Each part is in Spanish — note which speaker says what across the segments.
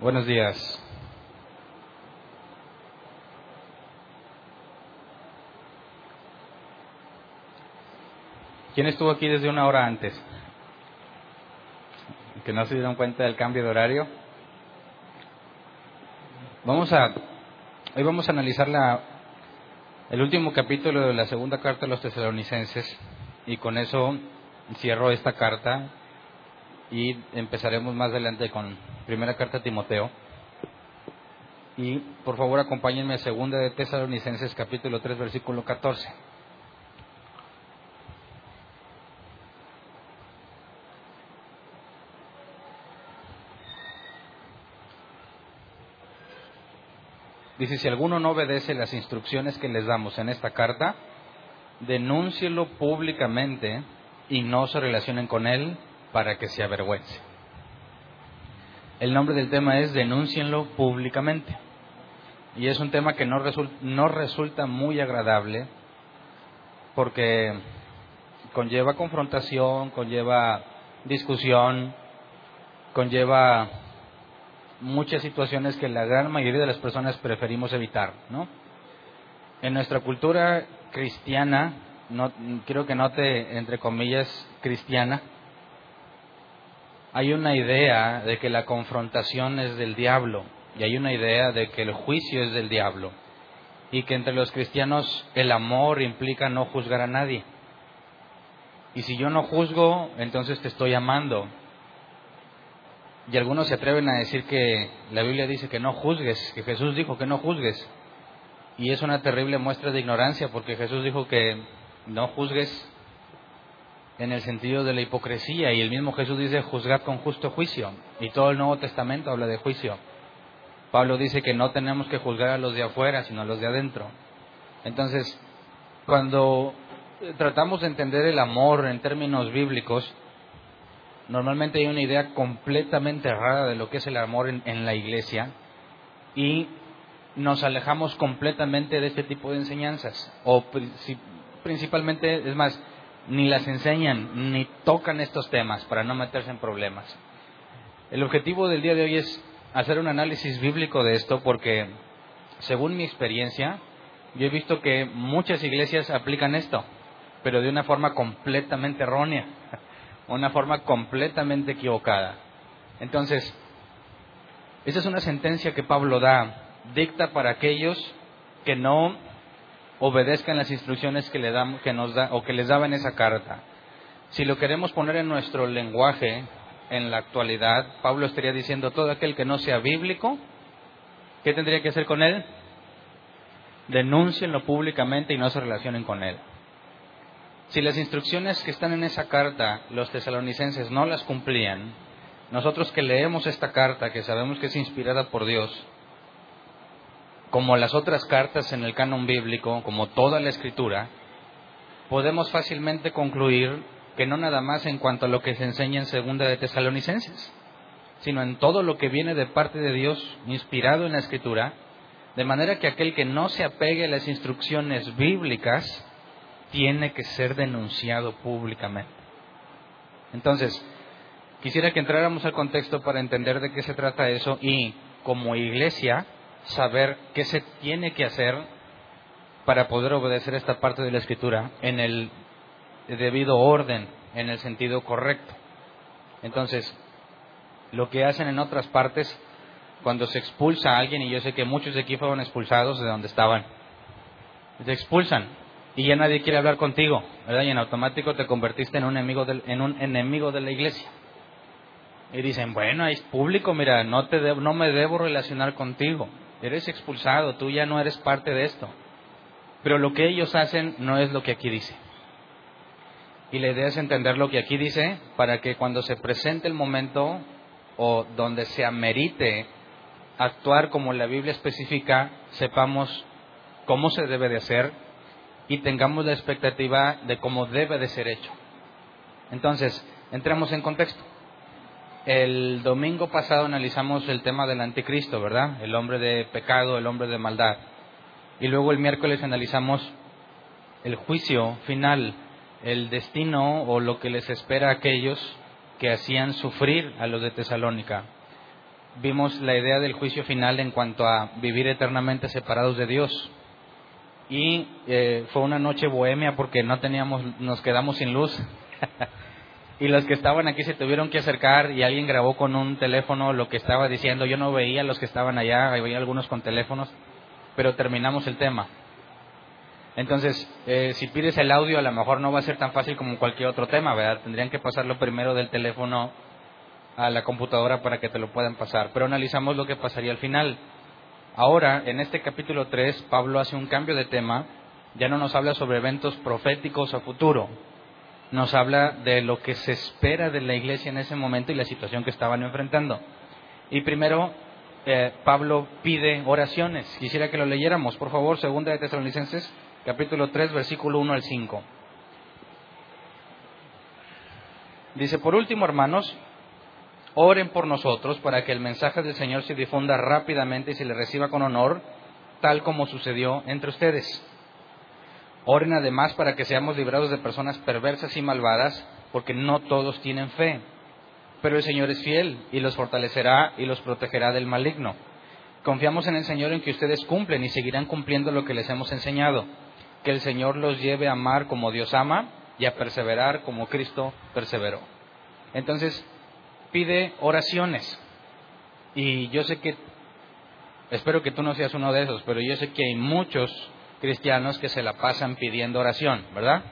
Speaker 1: Buenos días. ¿Quién estuvo aquí desde una hora antes? ¿Que no se dieron cuenta del cambio de horario? Vamos a, hoy vamos a analizar la, el último capítulo de la segunda carta de los tesalonicenses y con eso cierro esta carta y empezaremos más adelante con primera carta a Timoteo. Y por favor acompáñenme a segunda de Tesalonicenses capítulo 3 versículo 14. Dice, si alguno no obedece las instrucciones que les damos en esta carta, denúncielo públicamente y no se relacionen con él para que se avergüence. El nombre del tema es denúncienlo públicamente. Y es un tema que no resulta, no resulta muy agradable porque conlleva confrontación, conlleva discusión, conlleva muchas situaciones que la gran mayoría de las personas preferimos evitar, ¿no? En nuestra cultura cristiana, no, quiero que note entre comillas cristiana, hay una idea de que la confrontación es del diablo y hay una idea de que el juicio es del diablo y que entre los cristianos el amor implica no juzgar a nadie. Y si yo no juzgo, entonces te estoy amando. Y algunos se atreven a decir que la Biblia dice que no juzgues, que Jesús dijo que no juzgues. Y es una terrible muestra de ignorancia porque Jesús dijo que no juzgues en el sentido de la hipocresía y el mismo Jesús dice juzgad con justo juicio y todo el Nuevo Testamento habla de juicio. Pablo dice que no tenemos que juzgar a los de afuera, sino a los de adentro. Entonces, cuando tratamos de entender el amor en términos bíblicos, normalmente hay una idea completamente errada de lo que es el amor en, la iglesia y nos alejamos completamente de este tipo de enseñanzas. O principalmente, es más, ni las enseñan, ni tocan estos temas para no meterse en problemas. El objetivo del día de hoy es hacer un análisis bíblico de esto porque, según mi experiencia, yo he visto que muchas iglesias aplican esto, pero de una forma completamente errónea una forma completamente equivocada. Entonces, esa es una sentencia que Pablo da, dicta para aquellos que no obedezcan las instrucciones que, le dan, que nos da, o que les daba en esa carta. Si lo queremos poner en nuestro lenguaje en la actualidad, Pablo estaría diciendo todo aquel que no sea bíblico, ¿qué tendría que hacer con él? Denúncienlo públicamente y no se relacionen con él. Si las instrucciones que están en esa carta los tesalonicenses no las cumplían, nosotros que leemos esta carta, que sabemos que es inspirada por Dios, como las otras cartas en el canon bíblico, como toda la escritura, podemos fácilmente concluir que no nada más en cuanto a lo que se enseña en segunda de tesalonicenses, sino en todo lo que viene de parte de Dios, inspirado en la escritura, de manera que aquel que no se apegue a las instrucciones bíblicas tiene que ser denunciado públicamente. Entonces, quisiera que entráramos al contexto para entender de qué se trata eso y como iglesia saber qué se tiene que hacer para poder obedecer esta parte de la escritura en el debido orden, en el sentido correcto. Entonces, lo que hacen en otras partes, cuando se expulsa a alguien, y yo sé que muchos de aquí fueron expulsados de donde estaban, se expulsan, y ya nadie quiere hablar contigo, ¿verdad? Y en automático te convertiste en un enemigo de, en un enemigo de la iglesia. Y dicen, bueno, es público, mira, no, te no me debo relacionar contigo. Eres expulsado, tú ya no eres parte de esto. Pero lo que ellos hacen no es lo que aquí dice. Y la idea es entender lo que aquí dice para que cuando se presente el momento o donde se amerite actuar como la Biblia especifica, sepamos cómo se debe de hacer y tengamos la expectativa de cómo debe de ser hecho. Entonces, entremos en contexto. El domingo pasado analizamos el tema del anticristo, ¿verdad? El hombre de pecado, el hombre de maldad. Y luego el miércoles analizamos el juicio final, el destino o lo que les espera a aquellos que hacían sufrir a los de Tesalónica. vimos la idea del juicio final en cuanto a vivir eternamente separados de Dios. Y eh, fue una noche bohemia porque no teníamos, nos quedamos sin luz. y los que estaban aquí se tuvieron que acercar y alguien grabó con un teléfono lo que estaba diciendo. Yo no veía a los que estaban allá, veía algunos con teléfonos, pero terminamos el tema. Entonces, eh, si pides el audio, a lo mejor no va a ser tan fácil como cualquier otro tema, ¿verdad? Tendrían que pasarlo primero del teléfono a la computadora para que te lo puedan pasar. Pero analizamos lo que pasaría al final. Ahora, en este capítulo 3, Pablo hace un cambio de tema. Ya no nos habla sobre eventos proféticos a futuro, nos habla de lo que se espera de la iglesia en ese momento y la situación que estaban enfrentando. Y primero, eh, Pablo pide oraciones. Quisiera que lo leyéramos, por favor, segunda de Tesalonicenses, capítulo 3, versículo 1 al 5. Dice, por último, hermanos, oren por nosotros para que el mensaje del Señor se difunda rápidamente y se le reciba con honor, tal como sucedió entre ustedes Oren además para que seamos librados de personas perversas y malvadas, porque no todos tienen fe. Pero el Señor es fiel y los fortalecerá y los protegerá del maligno. Confiamos en el Señor en que ustedes cumplen y seguirán cumpliendo lo que les hemos enseñado. Que el Señor los lleve a amar como Dios ama y a perseverar como Cristo perseveró. Entonces, pide oraciones. Y yo sé que, espero que tú no seas uno de esos, pero yo sé que hay muchos cristianos que se la pasan pidiendo oración, ¿verdad?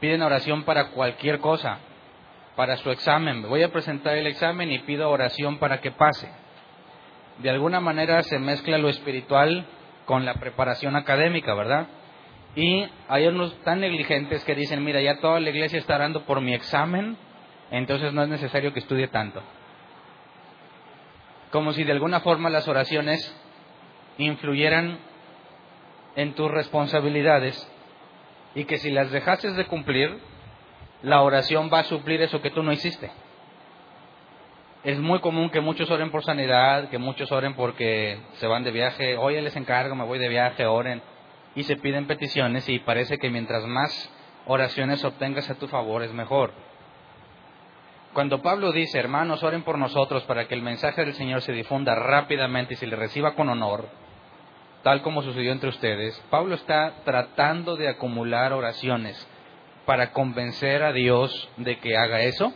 Speaker 1: Piden oración para cualquier cosa, para su examen. Voy a presentar el examen y pido oración para que pase. De alguna manera se mezcla lo espiritual con la preparación académica, ¿verdad? Y hay unos tan negligentes que dicen, mira, ya toda la iglesia está orando por mi examen, entonces no es necesario que estudie tanto. Como si de alguna forma las oraciones influyeran en tus responsabilidades y que si las dejases de cumplir, la oración va a suplir eso que tú no hiciste. Es muy común que muchos oren por sanidad, que muchos oren porque se van de viaje, oye les encargo, me voy de viaje, oren, y se piden peticiones y parece que mientras más oraciones obtengas a tu favor es mejor. Cuando Pablo dice, hermanos, oren por nosotros para que el mensaje del Señor se difunda rápidamente y se le reciba con honor, tal como sucedió entre ustedes, Pablo está tratando de acumular oraciones para convencer a Dios de que haga eso.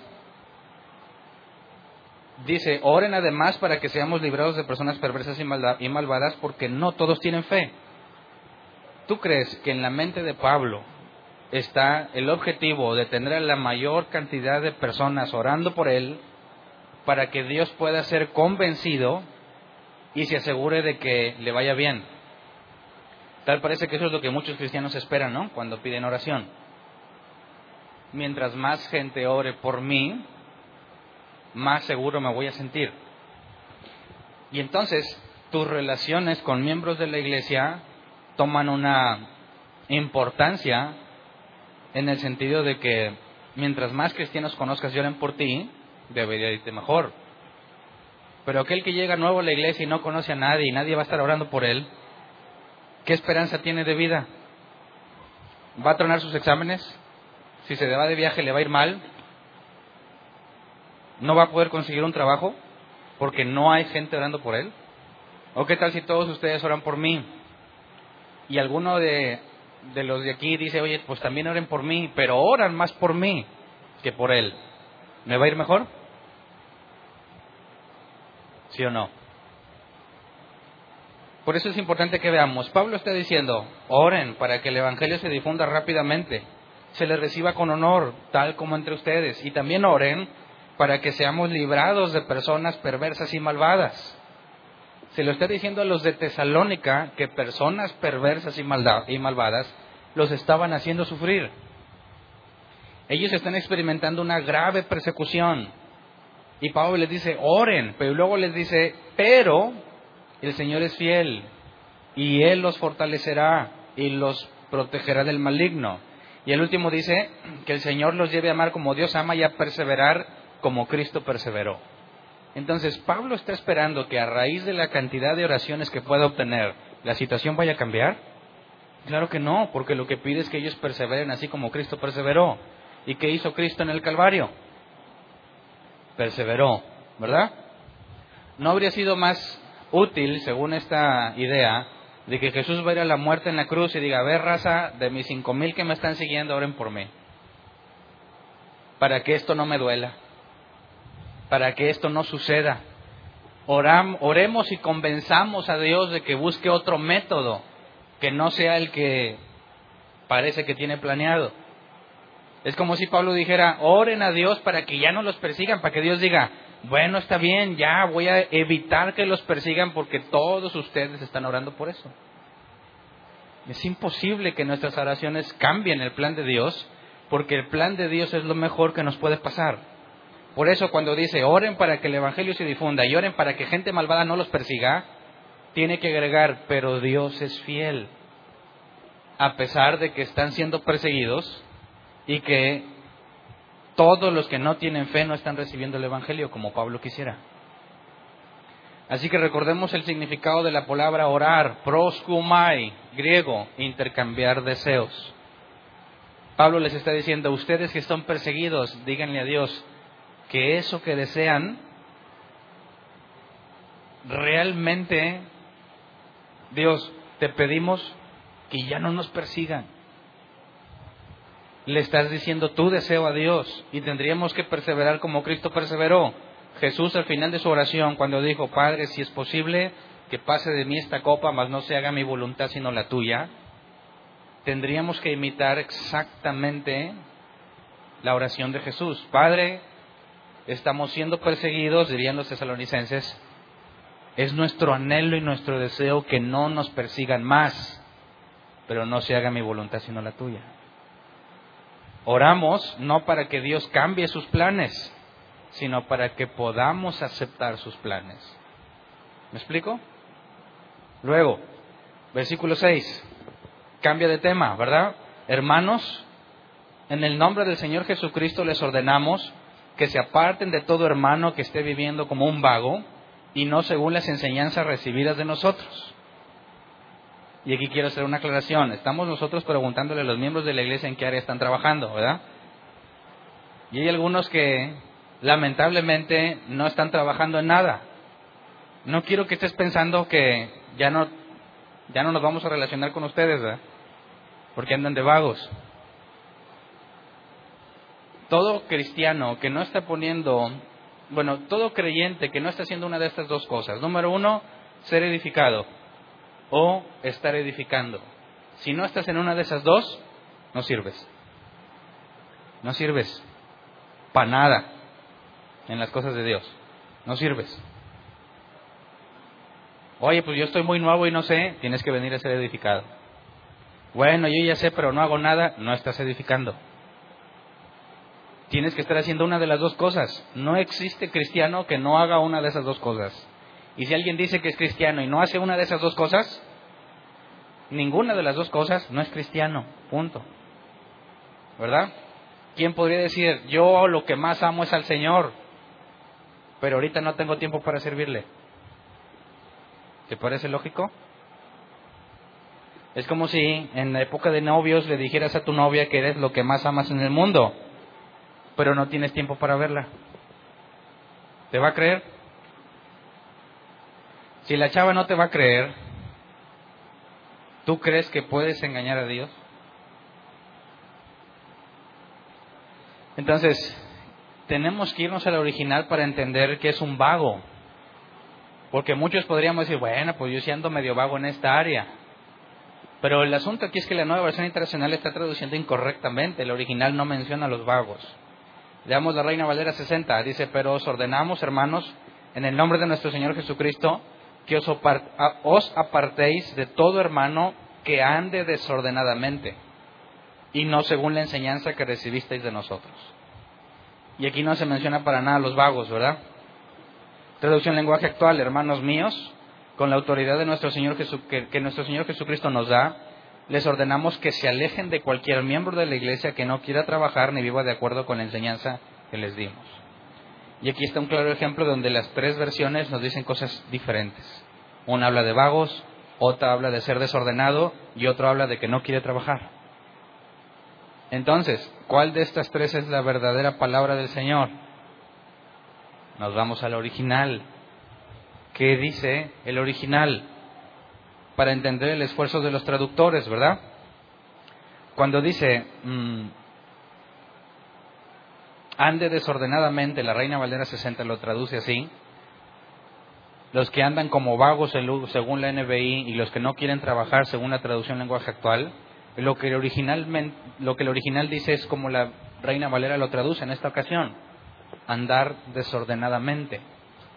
Speaker 1: Dice, oren además para que seamos librados de personas perversas y malvadas porque no todos tienen fe. ¿Tú crees que en la mente de Pablo está el objetivo de tener a la mayor cantidad de personas orando por él para que Dios pueda ser convencido y se asegure de que le vaya bien? Tal parece que eso es lo que muchos cristianos esperan, ¿no? Cuando piden oración. Mientras más gente ore por mí, más seguro me voy a sentir. Y entonces tus relaciones con miembros de la iglesia toman una importancia en el sentido de que mientras más cristianos conozcas y oren por ti, debería irte mejor. Pero aquel que llega nuevo a la iglesia y no conoce a nadie y nadie va a estar orando por él, ¿Qué esperanza tiene de vida? ¿Va a tronar sus exámenes? Si se va de viaje le va a ir mal. ¿No va a poder conseguir un trabajo porque no hay gente orando por él? ¿O qué tal si todos ustedes oran por mí? Y alguno de, de los de aquí dice, oye, pues también oren por mí, pero oran más por mí que por él. ¿Me va a ir mejor? ¿Sí o no? Por eso es importante que veamos. Pablo está diciendo, oren para que el Evangelio se difunda rápidamente, se le reciba con honor, tal como entre ustedes. Y también oren para que seamos librados de personas perversas y malvadas. Se lo está diciendo a los de Tesalónica que personas perversas y, y malvadas los estaban haciendo sufrir. Ellos están experimentando una grave persecución. Y Pablo les dice, oren, pero luego les dice, pero el Señor es fiel y Él los fortalecerá y los protegerá del maligno. Y el último dice que el Señor los lleve a amar como Dios ama y a perseverar como Cristo perseveró. Entonces, Pablo está esperando que a raíz de la cantidad de oraciones que pueda obtener, la situación vaya a cambiar. Claro que no, porque lo que pide es que ellos perseveren así como Cristo perseveró. ¿Y qué hizo Cristo en el Calvario? Perseveró, ¿verdad? ¿No habría sido más útil, según esta idea, de que Jesús va a a la muerte en la cruz y diga, a ver, raza, de mis cinco mil que me están siguiendo, oren por mí? Para que esto no me duela, para que esto no suceda. Oram, oremos y convenzamos a Dios de que busque otro método, que no sea el que parece que tiene planeado. Es como si Pablo dijera, oren a Dios para que ya no los persigan, para que Dios diga, bueno, está bien, ya voy a evitar que los persigan porque todos ustedes están orando por eso. Es imposible que nuestras oraciones cambien el plan de Dios, porque el plan de Dios es lo mejor que nos puede pasar. Por eso cuando dice, oren para que el Evangelio se difunda y oren para que gente malvada no los persiga, tiene que agregar, pero Dios es fiel. A pesar de que están siendo perseguidos y que todos los que no tienen fe no están recibiendo el Evangelio como Pablo quisiera. Así que recordemos el significado de la palabra orar, proskumai, griego, intercambiar deseos. Pablo les está diciendo, ustedes que están perseguidos, díganle a Dios que eso que desean realmente, Dios, te pedimos que ya no nos persigan le estás diciendo tu deseo a Dios y tendríamos que perseverar como Cristo perseveró. Jesús al final de su oración cuando dijo, Padre, si es posible que pase de mí esta copa, mas no se haga mi voluntad sino la tuya, tendríamos que imitar exactamente la oración de Jesús. Padre, estamos siendo perseguidos, dirían los tesalonicenses, es nuestro anhelo y nuestro deseo que no nos persigan más, pero no se haga mi voluntad sino la tuya. Oramos no para que Dios cambie sus planes, sino para que podamos aceptar sus planes. ¿Me explico? Luego, versículo 6, cambia de tema, ¿verdad? Hermanos, en el nombre del Señor Jesucristo les ordenamos que se aparten de todo hermano que esté viviendo como un vago y no según las enseñanzas recibidas de nosotros y aquí quiero hacer una aclaración. Estamos nosotros preguntándole a los miembros de la iglesia en qué área están trabajando, ¿verdad? Y hay algunos que lamentablemente no están trabajando en nada. No quiero que estés pensando que ya no, ya no nos vamos a relacionar con ustedes, ¿verdad? Porque andan de vagos. Todo cristiano que no está poniendo, bueno, todo creyente que no está haciendo una de estas dos cosas. Número uno, ser edificado o estar edificando. Si no estás en una de esas dos, no sirves. No sirves para nada en las cosas de Dios. No sirves. Oye, pues yo estoy muy nuevo y no sé, tienes que venir a ser edificado. Bueno, yo ya sé, pero no hago nada, no estás edificando. Tienes que estar haciendo una de las dos cosas. No existe cristiano que no haga una de esas dos cosas. Y si alguien dice que es cristiano y no hace una de esas dos cosas, ninguna de las dos cosas no es cristiano, punto. ¿Verdad? ¿Quién podría decir, yo lo que más amo es al Señor, pero ahorita no tengo tiempo para servirle? ¿Te parece lógico? Es como si en la época de novios le dijeras a tu novia que eres lo que más amas en el mundo, pero no tienes tiempo para verla. ¿Te va a creer? Si la chava no te va a creer, ¿tú crees que puedes engañar a Dios? Entonces, tenemos que irnos al original para entender que es un vago. Porque muchos podríamos decir, bueno, pues yo sí ando medio vago en esta área. Pero el asunto aquí es que la nueva versión internacional está traduciendo incorrectamente. El original no menciona a los vagos. Leamos la Reina Valera 60. Dice, pero os ordenamos, hermanos, en el nombre de nuestro Señor Jesucristo, que os apartéis de todo hermano que ande desordenadamente y no según la enseñanza que recibisteis de nosotros. Y aquí no se menciona para nada los vagos, ¿verdad? Traducción lenguaje actual, hermanos míos, con la autoridad de nuestro Señor que, que nuestro Señor Jesucristo nos da, les ordenamos que se alejen de cualquier miembro de la iglesia que no quiera trabajar ni viva de acuerdo con la enseñanza que les dimos. Y aquí está un claro ejemplo donde las tres versiones nos dicen cosas diferentes. Una habla de vagos, otra habla de ser desordenado y otra habla de que no quiere trabajar. Entonces, ¿cuál de estas tres es la verdadera palabra del Señor? Nos vamos al original. que dice el original para entender el esfuerzo de los traductores, ¿verdad? Cuando dice, mm, ande desordenadamente, la Reina Valera 60 lo traduce así, los que andan como vagos según la NBI y los que no quieren trabajar según la traducción lenguaje actual, lo que, originalmente, lo que el original dice es como la Reina Valera lo traduce en esta ocasión, andar desordenadamente.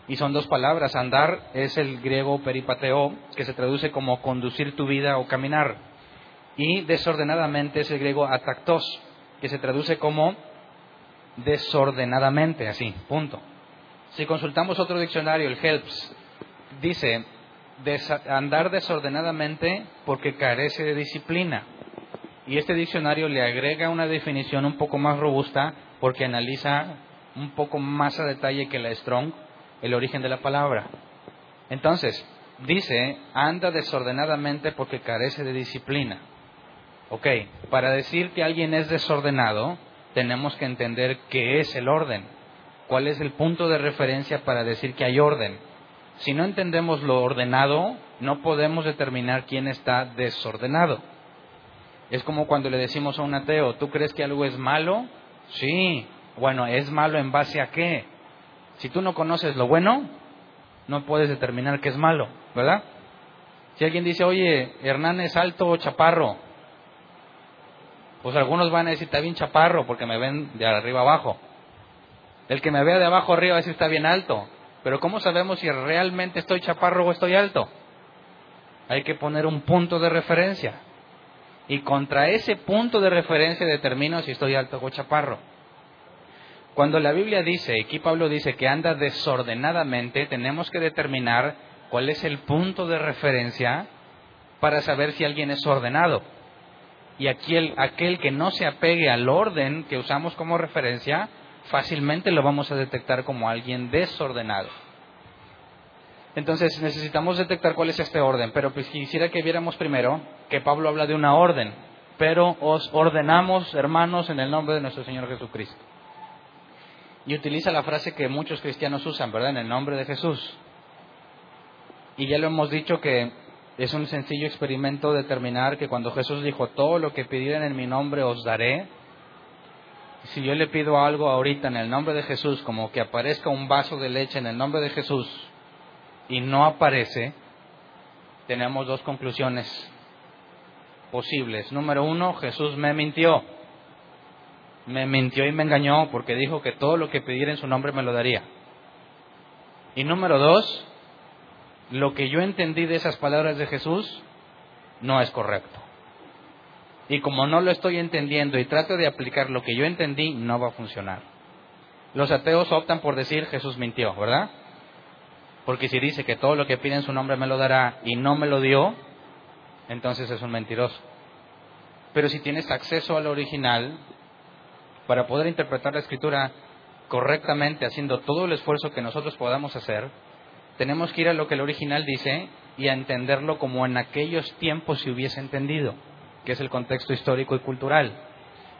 Speaker 1: Y son dos palabras, andar es el griego peripateo, que se traduce como conducir tu vida o caminar, y desordenadamente es el griego atactos, que se traduce como desordenadamente, así, punto. Si consultamos otro diccionario, el Helps, dice andar desordenadamente porque carece de disciplina. Y este diccionario le agrega una definición un poco más robusta porque analiza un poco más a detalle que la Strong el origen de la palabra. Entonces, dice, anda desordenadamente porque carece de disciplina. Ok, para decir que alguien es desordenado, tenemos que entender qué es el orden, cuál es el punto de referencia para decir que hay orden. Si no entendemos lo ordenado, no podemos determinar quién está desordenado. Es como cuando le decimos a un ateo, ¿tú crees que algo es malo? Sí. Bueno, ¿es malo en base a qué? Si tú no conoces lo bueno, no puedes determinar qué es malo, ¿verdad? Si alguien dice, oye, Hernán es alto o chaparro, pues algunos van a decir, está bien chaparro porque me ven de arriba abajo. El que me vea de abajo arriba va a decir, está bien alto. Pero ¿cómo sabemos si realmente estoy chaparro o estoy alto? Hay que poner un punto de referencia. Y contra ese punto de referencia determino si estoy alto o chaparro. Cuando la Biblia dice, aquí Pablo dice que anda desordenadamente, tenemos que determinar cuál es el punto de referencia para saber si alguien es ordenado. Y aquel, aquel que no se apegue al orden que usamos como referencia, fácilmente lo vamos a detectar como alguien desordenado. Entonces necesitamos detectar cuál es este orden, pero pues quisiera que viéramos primero que Pablo habla de una orden, pero os ordenamos, hermanos, en el nombre de nuestro Señor Jesucristo. Y utiliza la frase que muchos cristianos usan, ¿verdad? En el nombre de Jesús. Y ya lo hemos dicho que es un sencillo experimento determinar que cuando Jesús dijo, todo lo que pidieran en mi nombre os daré, si yo le pido algo ahorita en el nombre de Jesús, como que aparezca un vaso de leche en el nombre de Jesús, y no aparece, tenemos dos conclusiones posibles. Número uno, Jesús me mintió. Me mintió y me engañó porque dijo que todo lo que pidiera en su nombre me lo daría. Y número dos, lo que yo entendí de esas palabras de Jesús no es correcto. Y como no lo estoy entendiendo y trato de aplicar lo que yo entendí, no va a funcionar. Los ateos optan por decir Jesús mintió, ¿verdad? Porque si dice que todo lo que pide en su nombre me lo dará y no me lo dio, entonces es un mentiroso. Pero si tienes acceso al original, para poder interpretar la escritura correctamente, haciendo todo el esfuerzo que nosotros podamos hacer, tenemos que ir a lo que el original dice y a entenderlo como en aquellos tiempos se hubiese entendido que es el contexto histórico y cultural.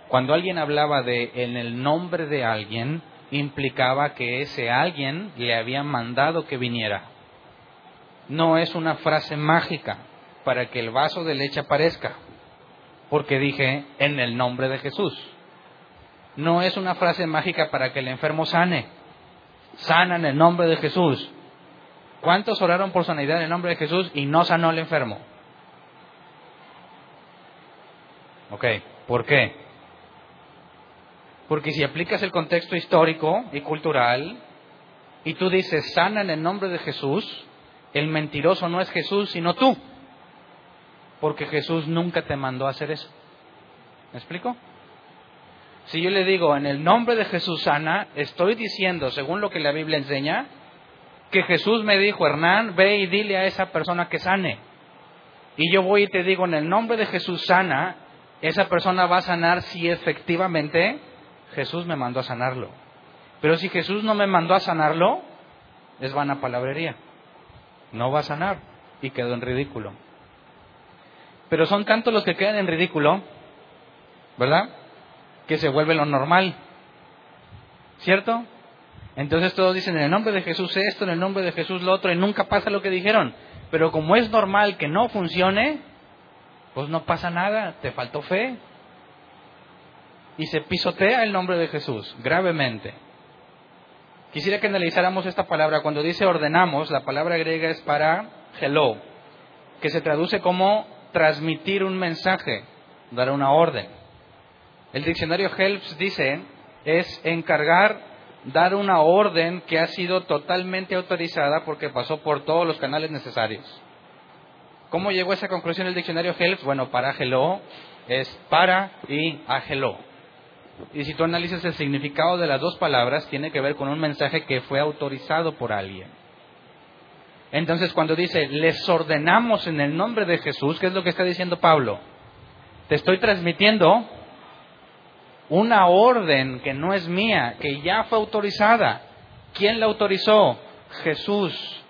Speaker 1: Cuando alguien hablaba de en el nombre de alguien, implicaba que ese alguien le había mandado que viniera. No es una frase mágica para que el vaso de leche aparezca, porque dije en el nombre de Jesús. No es una frase mágica para que el enfermo sane. Sana en el nombre de Jesús. ¿Cuántos oraron por sanidad en el nombre de Jesús y no sanó el enfermo? Ok, ¿por qué? Porque si aplicas el contexto histórico y cultural y tú dices sana en el nombre de Jesús, el mentiroso no es Jesús, sino tú. Porque Jesús nunca te mandó a hacer eso. ¿Me explico? Si yo le digo en el nombre de Jesús sana, estoy diciendo, según lo que la Biblia enseña, que Jesús me dijo, Hernán, ve y dile a esa persona que sane. Y yo voy y te digo, en el nombre de Jesús sana, esa persona va a sanar si efectivamente Jesús me mandó a sanarlo. Pero si Jesús no me mandó a sanarlo, es vana palabrería. No va a sanar y quedó en ridículo. Pero son tantos los que quedan en ridículo, ¿verdad? Que se vuelve lo normal. ¿Cierto? Entonces todos dicen en el nombre de Jesús esto, en el nombre de Jesús lo otro, y nunca pasa lo que dijeron. Pero como es normal que no funcione, pues no pasa nada, te faltó fe. Y se pisotea el nombre de Jesús gravemente. Quisiera que analizáramos esta palabra. Cuando dice ordenamos, la palabra griega es para hello, que se traduce como transmitir un mensaje, dar una orden. El diccionario Helps dice es encargar, dar una orden que ha sido totalmente autorizada porque pasó por todos los canales necesarios. ¿Cómo llegó a esa conclusión el diccionario Helps? Bueno, para hello es para y hello. Y si tú analizas el significado de las dos palabras, tiene que ver con un mensaje que fue autorizado por alguien. Entonces, cuando dice, les ordenamos en el nombre de Jesús, ¿qué es lo que está diciendo Pablo? Te estoy transmitiendo una orden que no es mía, que ya fue autorizada. ¿Quién la autorizó? Jesús.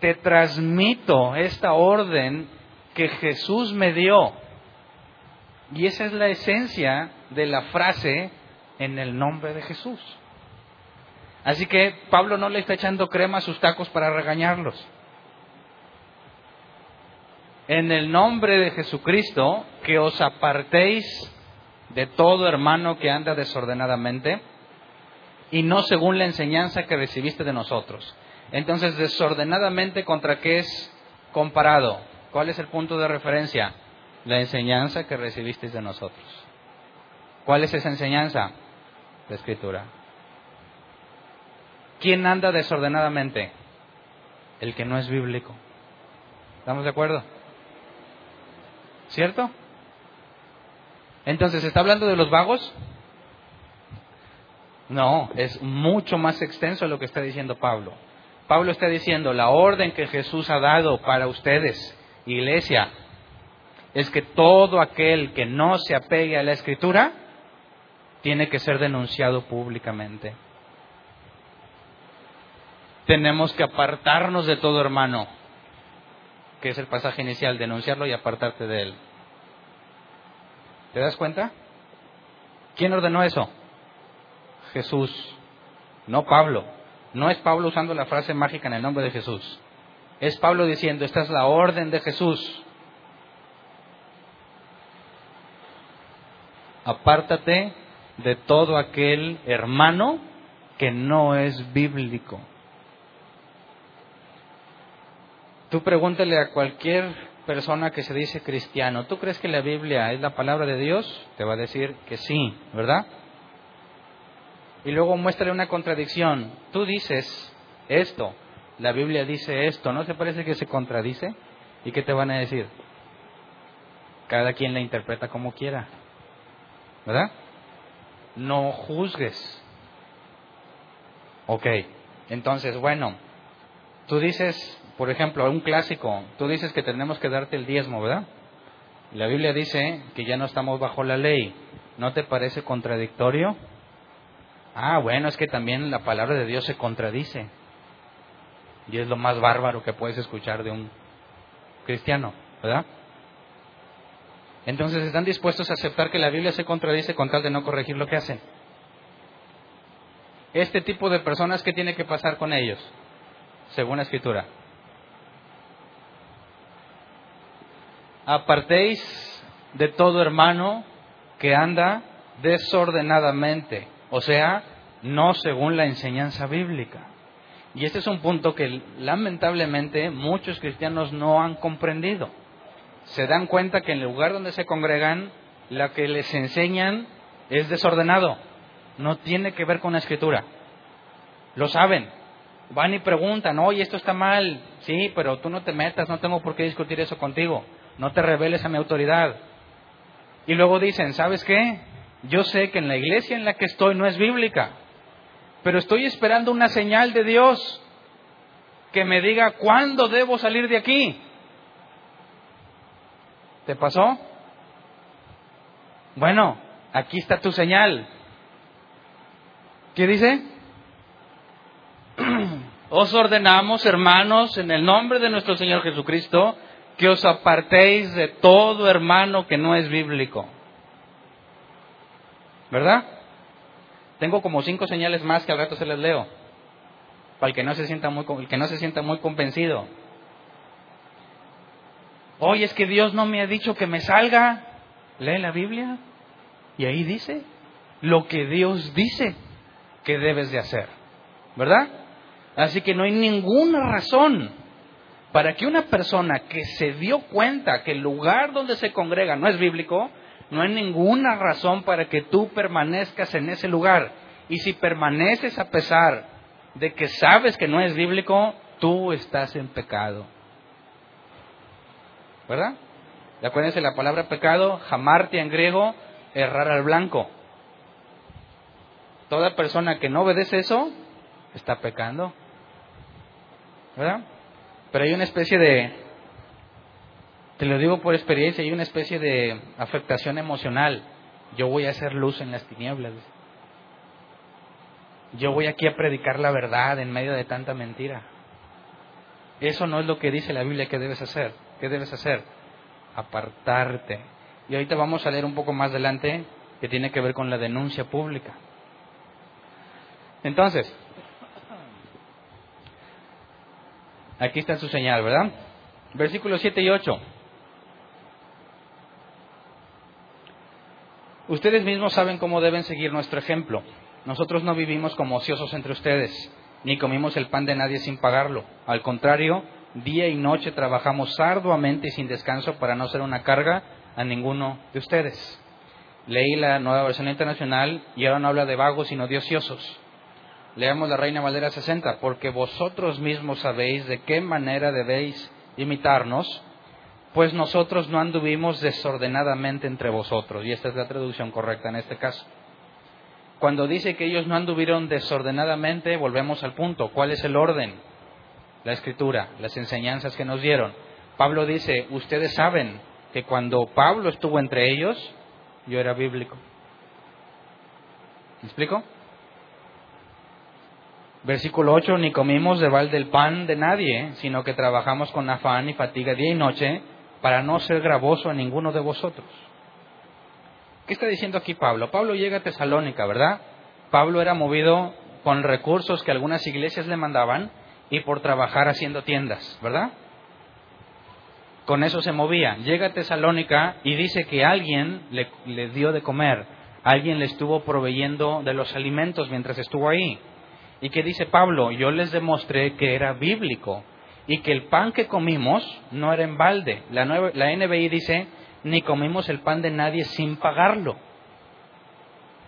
Speaker 1: Te transmito esta orden que Jesús me dio. Y esa es la esencia de la frase en el nombre de Jesús. Así que Pablo no le está echando crema a sus tacos para regañarlos. En el nombre de Jesucristo, que os apartéis de todo hermano que anda desordenadamente y no según la enseñanza que recibiste de nosotros. Entonces, desordenadamente contra qué es comparado? ¿Cuál es el punto de referencia? La enseñanza que recibiste de nosotros. ¿Cuál es esa enseñanza? La escritura. ¿Quién anda desordenadamente? El que no es bíblico. ¿Estamos de acuerdo? ¿Cierto? Entonces, ¿está hablando de los vagos? No, es mucho más extenso lo que está diciendo Pablo. Pablo está diciendo, la orden que Jesús ha dado para ustedes, iglesia, es que todo aquel que no se apegue a la escritura tiene que ser denunciado públicamente. Tenemos que apartarnos de todo hermano, que es el pasaje inicial, denunciarlo y apartarte de él. ¿Te das cuenta? ¿Quién ordenó eso? Jesús, no Pablo. No es Pablo usando la frase mágica en el nombre de Jesús. Es Pablo diciendo, esta es la orden de Jesús. Apártate de todo aquel hermano que no es bíblico. Tú pregúntale a cualquier persona que se dice cristiano, ¿tú crees que la Biblia es la palabra de Dios? Te va a decir que sí, ¿verdad? Y luego muéstrale una contradicción. Tú dices esto, la Biblia dice esto, ¿no te parece que se contradice? ¿Y qué te van a decir? Cada quien la interpreta como quiera, ¿verdad? No juzgues. Ok, entonces, bueno, tú dices por ejemplo, un clásico, tú dices que tenemos que darte el diezmo, ¿verdad? La Biblia dice que ya no estamos bajo la ley. ¿No te parece contradictorio? Ah, bueno, es que también la palabra de Dios se contradice. Y es lo más bárbaro que puedes escuchar de un cristiano, ¿verdad? Entonces están dispuestos a aceptar que la Biblia se contradice con tal de no corregir lo que hacen. Este tipo de personas, ¿qué tiene que pasar con ellos? Según la escritura. Apartéis de todo hermano que anda desordenadamente, o sea, no según la enseñanza bíblica. Y este es un punto que lamentablemente muchos cristianos no han comprendido. Se dan cuenta que en el lugar donde se congregan, la que les enseñan es desordenado, no tiene que ver con la escritura. Lo saben. Van y preguntan, oye, esto está mal. Sí, pero tú no te metas, no tengo por qué discutir eso contigo no te reveles a mi autoridad. Y luego dicen, ¿sabes qué? Yo sé que en la iglesia en la que estoy no es bíblica, pero estoy esperando una señal de Dios que me diga cuándo debo salir de aquí. ¿Te pasó? Bueno, aquí está tu señal. ¿Qué dice? Os ordenamos, hermanos, en el nombre de nuestro Señor Jesucristo, que os apartéis de todo hermano que no es bíblico. ¿Verdad? Tengo como cinco señales más que al rato se les leo. para el que no se sienta muy, el que no se sienta muy convencido. Oye, es que Dios no me ha dicho que me salga. Lee la Biblia y ahí dice lo que Dios dice que debes de hacer. ¿Verdad? Así que no hay ninguna razón para que una persona que se dio cuenta que el lugar donde se congrega no es bíblico, no hay ninguna razón para que tú permanezcas en ese lugar. Y si permaneces a pesar de que sabes que no es bíblico, tú estás en pecado. ¿Verdad? Acuérdense la palabra pecado, jamartia en griego, errar al blanco. Toda persona que no obedece eso, está pecando. ¿Verdad? Pero hay una especie de, te lo digo por experiencia, hay una especie de afectación emocional. Yo voy a hacer luz en las tinieblas. Yo voy aquí a predicar la verdad en medio de tanta mentira. Eso no es lo que dice la Biblia que debes hacer. ¿Qué debes hacer? Apartarte. Y ahorita vamos a leer un poco más adelante que tiene que ver con la denuncia pública. Entonces, Aquí está su señal, ¿verdad? Versículos 7 y 8. Ustedes mismos saben cómo deben seguir nuestro ejemplo. Nosotros no vivimos como ociosos entre ustedes, ni comimos el pan de nadie sin pagarlo. Al contrario, día y noche trabajamos arduamente y sin descanso para no ser una carga a ninguno de ustedes. Leí la nueva versión internacional y ahora no habla de vagos, sino de ociosos. Leamos la Reina Valera 60, porque vosotros mismos sabéis de qué manera debéis imitarnos, pues nosotros no anduvimos desordenadamente entre vosotros. Y esta es la traducción correcta en este caso. Cuando dice que ellos no anduvieron desordenadamente, volvemos al punto. ¿Cuál es el orden? La escritura, las enseñanzas que nos dieron. Pablo dice, ustedes saben que cuando Pablo estuvo entre ellos, yo era bíblico. ¿Me explico? Versículo 8, ni comimos de balde el pan de nadie, sino que trabajamos con afán y fatiga día y noche para no ser gravoso a ninguno de vosotros. ¿Qué está diciendo aquí Pablo? Pablo llega a Tesalónica, ¿verdad? Pablo era movido con recursos que algunas iglesias le mandaban y por trabajar haciendo tiendas, ¿verdad? Con eso se movía. Llega a Tesalónica y dice que alguien le, le dio de comer, alguien le estuvo proveyendo de los alimentos mientras estuvo ahí. ¿Y qué dice Pablo? Yo les demostré que era bíblico y que el pan que comimos no era en balde. La, la NBI dice, ni comimos el pan de nadie sin pagarlo.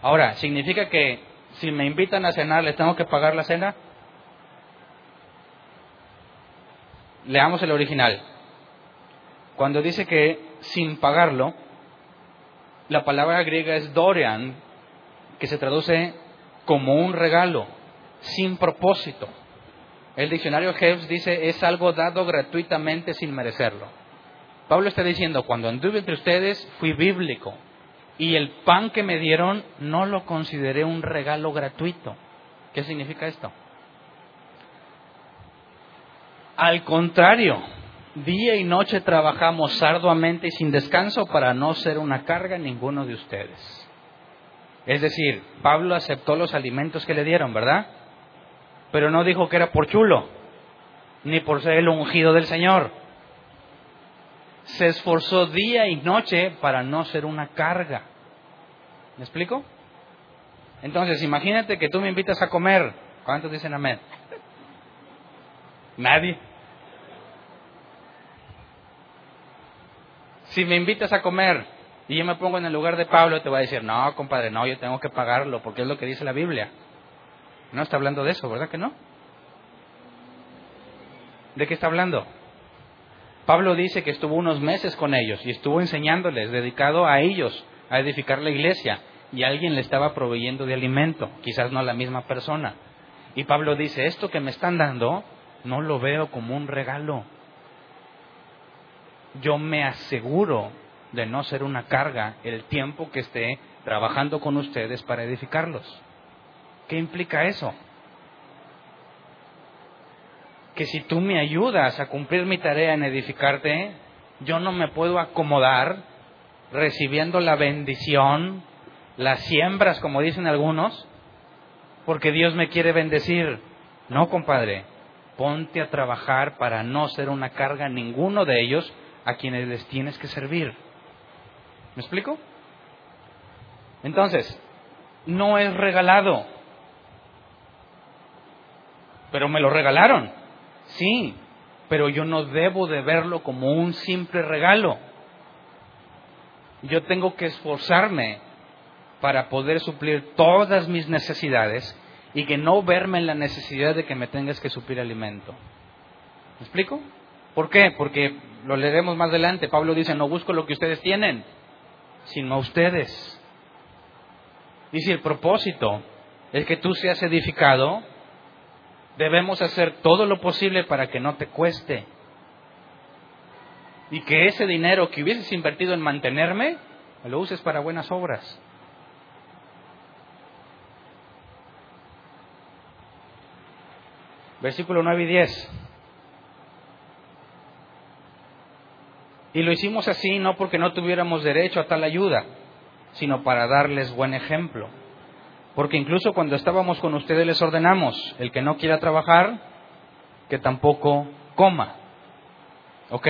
Speaker 1: Ahora, ¿significa que si me invitan a cenar les tengo que pagar la cena? Leamos el original. Cuando dice que sin pagarlo, la palabra griega es dorean, que se traduce como un regalo sin propósito. El diccionario Jeffs dice es algo dado gratuitamente sin merecerlo. Pablo está diciendo, cuando anduve entre ustedes fui bíblico y el pan que me dieron no lo consideré un regalo gratuito. ¿Qué significa esto? Al contrario, día y noche trabajamos arduamente y sin descanso para no ser una carga a ninguno de ustedes. Es decir, Pablo aceptó los alimentos que le dieron, ¿verdad? Pero no dijo que era por chulo, ni por ser el ungido del Señor. Se esforzó día y noche para no ser una carga. ¿Me explico? Entonces, imagínate que tú me invitas a comer. ¿Cuántos dicen amén? Nadie. Si me invitas a comer y yo me pongo en el lugar de Pablo, te voy a decir, no, compadre, no, yo tengo que pagarlo porque es lo que dice la Biblia. No está hablando de eso, ¿verdad que no? ¿De qué está hablando? Pablo dice que estuvo unos meses con ellos y estuvo enseñándoles, dedicado a ellos, a edificar la iglesia, y alguien le estaba proveyendo de alimento, quizás no la misma persona. Y Pablo dice, esto que me están dando, no lo veo como un regalo. Yo me aseguro de no ser una carga el tiempo que esté trabajando con ustedes para edificarlos. ¿Qué implica eso? Que si tú me ayudas a cumplir mi tarea en edificarte, yo no me puedo acomodar recibiendo la bendición, las siembras, como dicen algunos, porque Dios me quiere bendecir. No, compadre, ponte a trabajar para no ser una carga a ninguno de ellos a quienes les tienes que servir. ¿Me explico? Entonces, no es regalado. Pero me lo regalaron. Sí, pero yo no debo de verlo como un simple regalo. Yo tengo que esforzarme para poder suplir todas mis necesidades y que no verme en la necesidad de que me tengas que suplir alimento. ¿Me explico? ¿Por qué? Porque lo leeremos más adelante. Pablo dice, no busco lo que ustedes tienen, sino a ustedes. Y si el propósito es que tú seas edificado, debemos hacer todo lo posible para que no te cueste. Y que ese dinero que hubieses invertido en mantenerme, lo uses para buenas obras. Versículo 9 y 10. Y lo hicimos así no porque no tuviéramos derecho a tal ayuda, sino para darles buen ejemplo. Porque incluso cuando estábamos con ustedes les ordenamos, el que no quiera trabajar, que tampoco coma. Ok,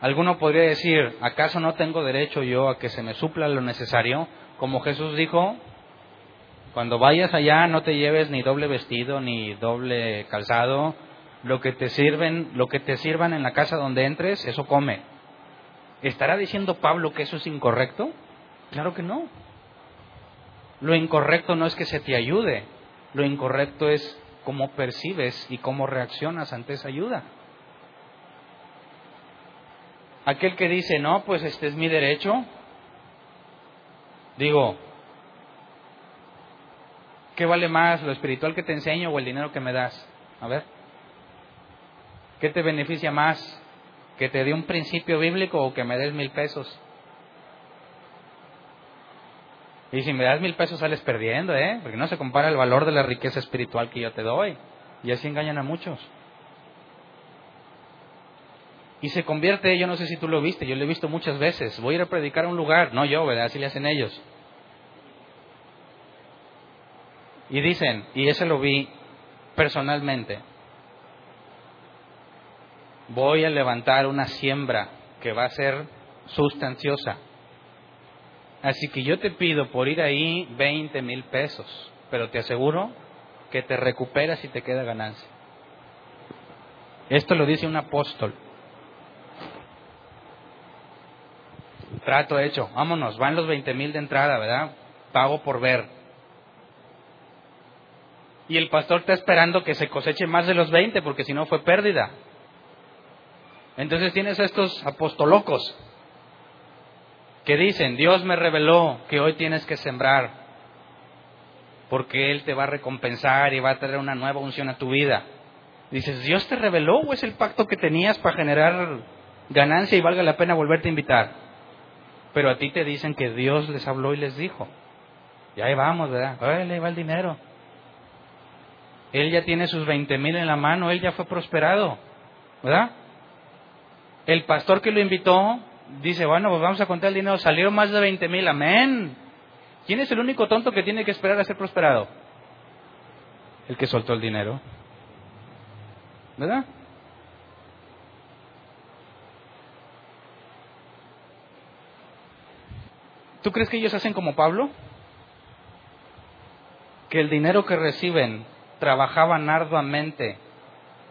Speaker 1: alguno podría decir, ¿acaso no tengo derecho yo a que se me supla lo necesario? Como Jesús dijo, cuando vayas allá no te lleves ni doble vestido ni doble calzado. Lo que te sirven, lo que te sirvan en la casa donde entres, eso come. ¿Estará diciendo Pablo que eso es incorrecto? Claro que no. Lo incorrecto no es que se te ayude, lo incorrecto es cómo percibes y cómo reaccionas ante esa ayuda. Aquel que dice, no, pues este es mi derecho, digo, ¿Qué vale más, lo espiritual que te enseño o el dinero que me das? A ver. ¿Qué te beneficia más? ¿Que te dé un principio bíblico o que me des mil pesos? Y si me das mil pesos sales perdiendo, ¿eh? Porque no se compara el valor de la riqueza espiritual que yo te doy. Y así engañan a muchos. Y se convierte, yo no sé si tú lo viste, yo lo he visto muchas veces. Voy a ir a predicar a un lugar, no yo, ¿verdad? Así le hacen ellos. Y dicen, y ese lo vi personalmente, voy a levantar una siembra que va a ser sustanciosa. Así que yo te pido por ir ahí 20 mil pesos, pero te aseguro que te recuperas y te queda ganancia. Esto lo dice un apóstol. Trato hecho, vámonos, van los 20 mil de entrada, ¿verdad? Pago por ver y el pastor está esperando que se coseche más de los 20 porque si no fue pérdida. Entonces tienes a estos apostolocos que dicen, Dios me reveló que hoy tienes que sembrar porque Él te va a recompensar y va a traer una nueva unción a tu vida. Dices, ¿Dios te reveló o es el pacto que tenías para generar ganancia y valga la pena volverte a invitar? Pero a ti te dicen que Dios les habló y les dijo. Y ahí vamos, ¿verdad? Ahí va el dinero. Él ya tiene sus 20 mil en la mano, él ya fue prosperado, ¿verdad? El pastor que lo invitó dice, bueno, pues vamos a contar el dinero, salió más de 20 mil, amén. ¿Quién es el único tonto que tiene que esperar a ser prosperado? El que soltó el dinero, ¿verdad? ¿Tú crees que ellos hacen como Pablo? Que el dinero que reciben trabajaban arduamente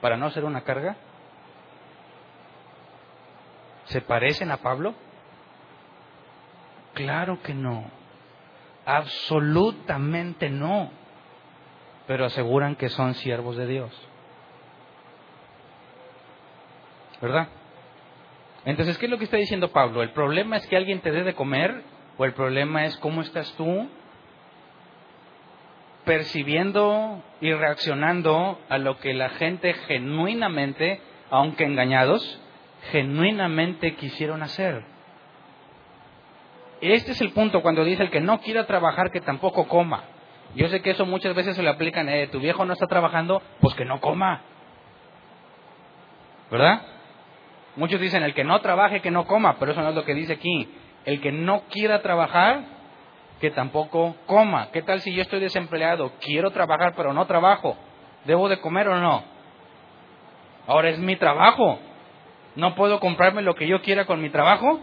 Speaker 1: para no ser una carga? ¿Se parecen a Pablo? Claro que no. Absolutamente no. Pero aseguran que son siervos de Dios. ¿Verdad? Entonces, ¿qué es lo que está diciendo Pablo? ¿El problema es que alguien te dé de comer? ¿O el problema es cómo estás tú percibiendo y reaccionando a lo que la gente genuinamente, aunque engañados, genuinamente quisieron hacer. Este es el punto cuando dice el que no quiera trabajar, que tampoco coma. Yo sé que eso muchas veces se le aplican, eh, tu viejo no está trabajando, pues que no coma. ¿Verdad? Muchos dicen, el que no trabaje, que no coma, pero eso no es lo que dice aquí. El que no quiera trabajar, que tampoco coma. ¿Qué tal si yo estoy desempleado? Quiero trabajar, pero no trabajo. ¿Debo de comer o no? Ahora es mi trabajo. ¿No puedo comprarme lo que yo quiera con mi trabajo?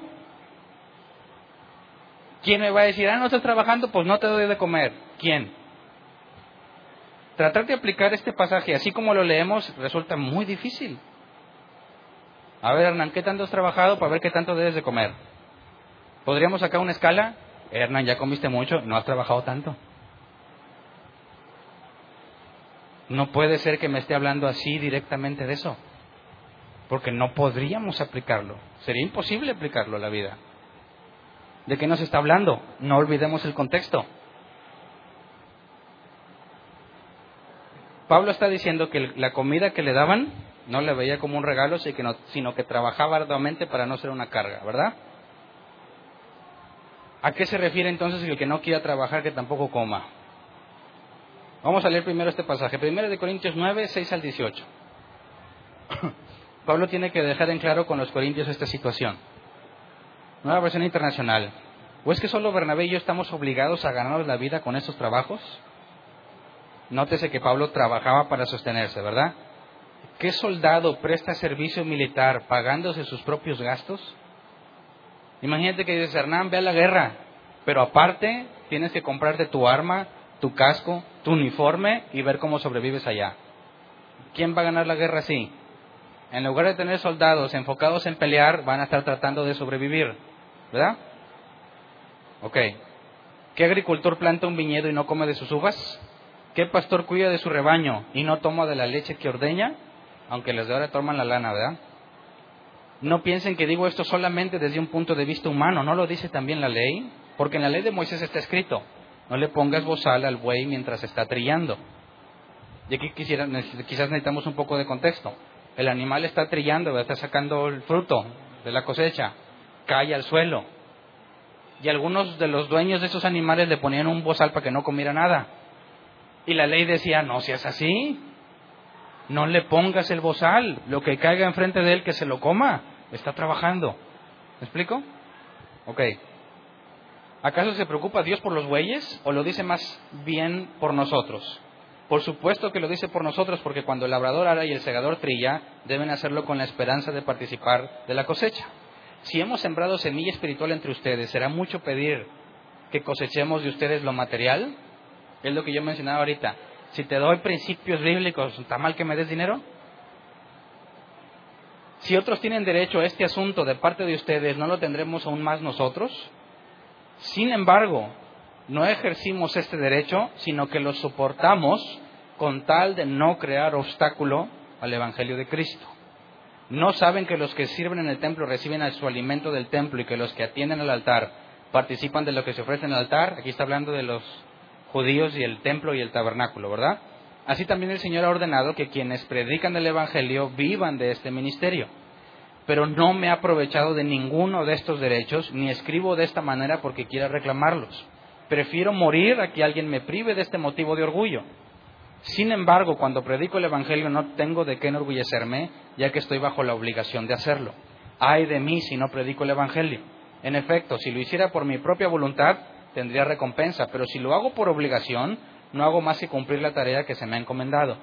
Speaker 1: ¿Quién me va a decir, ah, no estás trabajando, pues no te doy de comer? ¿Quién? Tratar de aplicar este pasaje así como lo leemos resulta muy difícil. A ver, Hernán, ¿qué tanto has trabajado para ver qué tanto debes de comer? ¿Podríamos sacar una escala? Hernán, ya comiste mucho, no has trabajado tanto. No puede ser que me esté hablando así directamente de eso, porque no podríamos aplicarlo. Sería imposible aplicarlo a la vida. ¿De qué nos está hablando? No olvidemos el contexto. Pablo está diciendo que la comida que le daban no le veía como un regalo, sino que trabajaba arduamente para no ser una carga, ¿verdad? ¿A qué se refiere entonces el que no quiera trabajar que tampoco coma? Vamos a leer primero este pasaje, primero de Corintios 9, 6 al 18. Pablo tiene que dejar en claro con los corintios esta situación. Nueva versión internacional. ¿O es que solo Bernabé y yo estamos obligados a ganarnos la vida con estos trabajos? Nótese que Pablo trabajaba para sostenerse, ¿verdad? ¿Qué soldado presta servicio militar pagándose sus propios gastos? Imagínate que dices, Hernán, ve a la guerra, pero aparte tienes que comprarte tu arma, tu casco, tu uniforme y ver cómo sobrevives allá. ¿Quién va a ganar la guerra así? En lugar de tener soldados enfocados en pelear, van a estar tratando de sobrevivir, ¿verdad? Ok. ¿Qué agricultor planta un viñedo y no come de sus uvas? ¿Qué pastor cuida de su rebaño y no toma de la leche que ordeña? Aunque les de ahora toman la lana, ¿verdad? No piensen que digo esto solamente desde un punto de vista humano, ¿no lo dice también la ley? Porque en la ley de Moisés está escrito, no le pongas bozal al buey mientras está trillando. Y aquí quisiera, quizás necesitamos un poco de contexto. El animal está trillando, está sacando el fruto de la cosecha, cae al suelo. Y algunos de los dueños de esos animales le ponían un bozal para que no comiera nada. Y la ley decía, no seas así, no le pongas el bozal, lo que caiga enfrente de él que se lo coma, está trabajando. ¿Me explico? Ok. ¿Acaso se preocupa Dios por los bueyes o lo dice más bien por nosotros? Por supuesto que lo dice por nosotros porque cuando el labrador ara y el segador trilla, deben hacerlo con la esperanza de participar de la cosecha. Si hemos sembrado semilla espiritual entre ustedes, ¿será mucho pedir que cosechemos de ustedes lo material? Es lo que yo mencionaba ahorita si te doy principios bíblicos, ¿está mal que me des dinero? Si otros tienen derecho a este asunto de parte de ustedes, ¿no lo tendremos aún más nosotros? Sin embargo, no ejercimos este derecho, sino que lo soportamos con tal de no crear obstáculo al Evangelio de Cristo. ¿No saben que los que sirven en el templo reciben su alimento del templo y que los que atienden al altar participan de lo que se ofrece en el altar? Aquí está hablando de los judíos y el templo y el tabernáculo, ¿verdad? Así también el Señor ha ordenado que quienes predican el Evangelio vivan de este ministerio. Pero no me he aprovechado de ninguno de estos derechos, ni escribo de esta manera porque quiera reclamarlos. Prefiero morir a que alguien me prive de este motivo de orgullo. Sin embargo, cuando predico el Evangelio no tengo de qué enorgullecerme, ya que estoy bajo la obligación de hacerlo. Ay de mí si no predico el Evangelio. En efecto, si lo hiciera por mi propia voluntad, tendría recompensa, pero si lo hago por obligación, no hago más que cumplir la tarea que se me ha encomendado.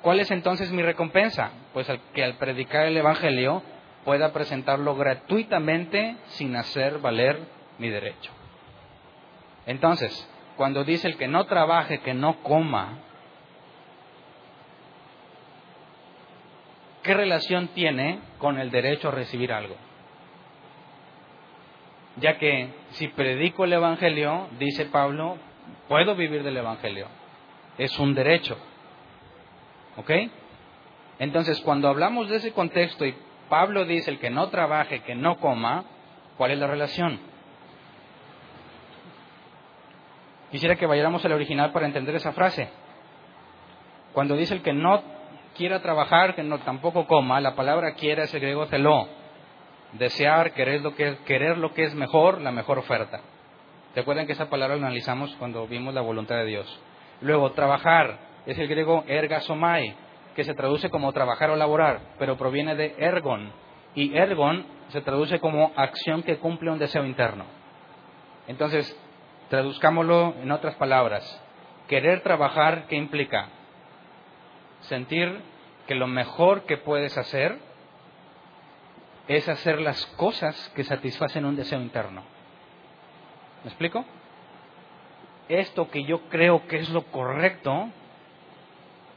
Speaker 1: ¿Cuál es entonces mi recompensa? Pues que al predicar el Evangelio pueda presentarlo gratuitamente sin hacer valer mi derecho. Entonces, cuando dice el que no trabaje, que no coma, ¿qué relación tiene con el derecho a recibir algo? ya que si predico el Evangelio, dice Pablo, puedo vivir del Evangelio. Es un derecho. ¿Ok? Entonces, cuando hablamos de ese contexto y Pablo dice el que no trabaje, que no coma, ¿cuál es la relación? Quisiera que vayáramos al original para entender esa frase. Cuando dice el que no quiera trabajar, que no tampoco coma, la palabra quiera es el griego celó desear, querer lo que es, querer lo que es mejor, la mejor oferta. ¿Te acuerdan que esa palabra la analizamos cuando vimos la voluntad de Dios? Luego, trabajar es el griego ergasomai, que se traduce como trabajar o laborar, pero proviene de ergon. Y ergon se traduce como acción que cumple un deseo interno. Entonces, traduzcámoslo en otras palabras. Querer trabajar, ¿qué implica? sentir que lo mejor que puedes hacer es hacer las cosas que satisfacen un deseo interno. ¿Me explico? Esto que yo creo que es lo correcto,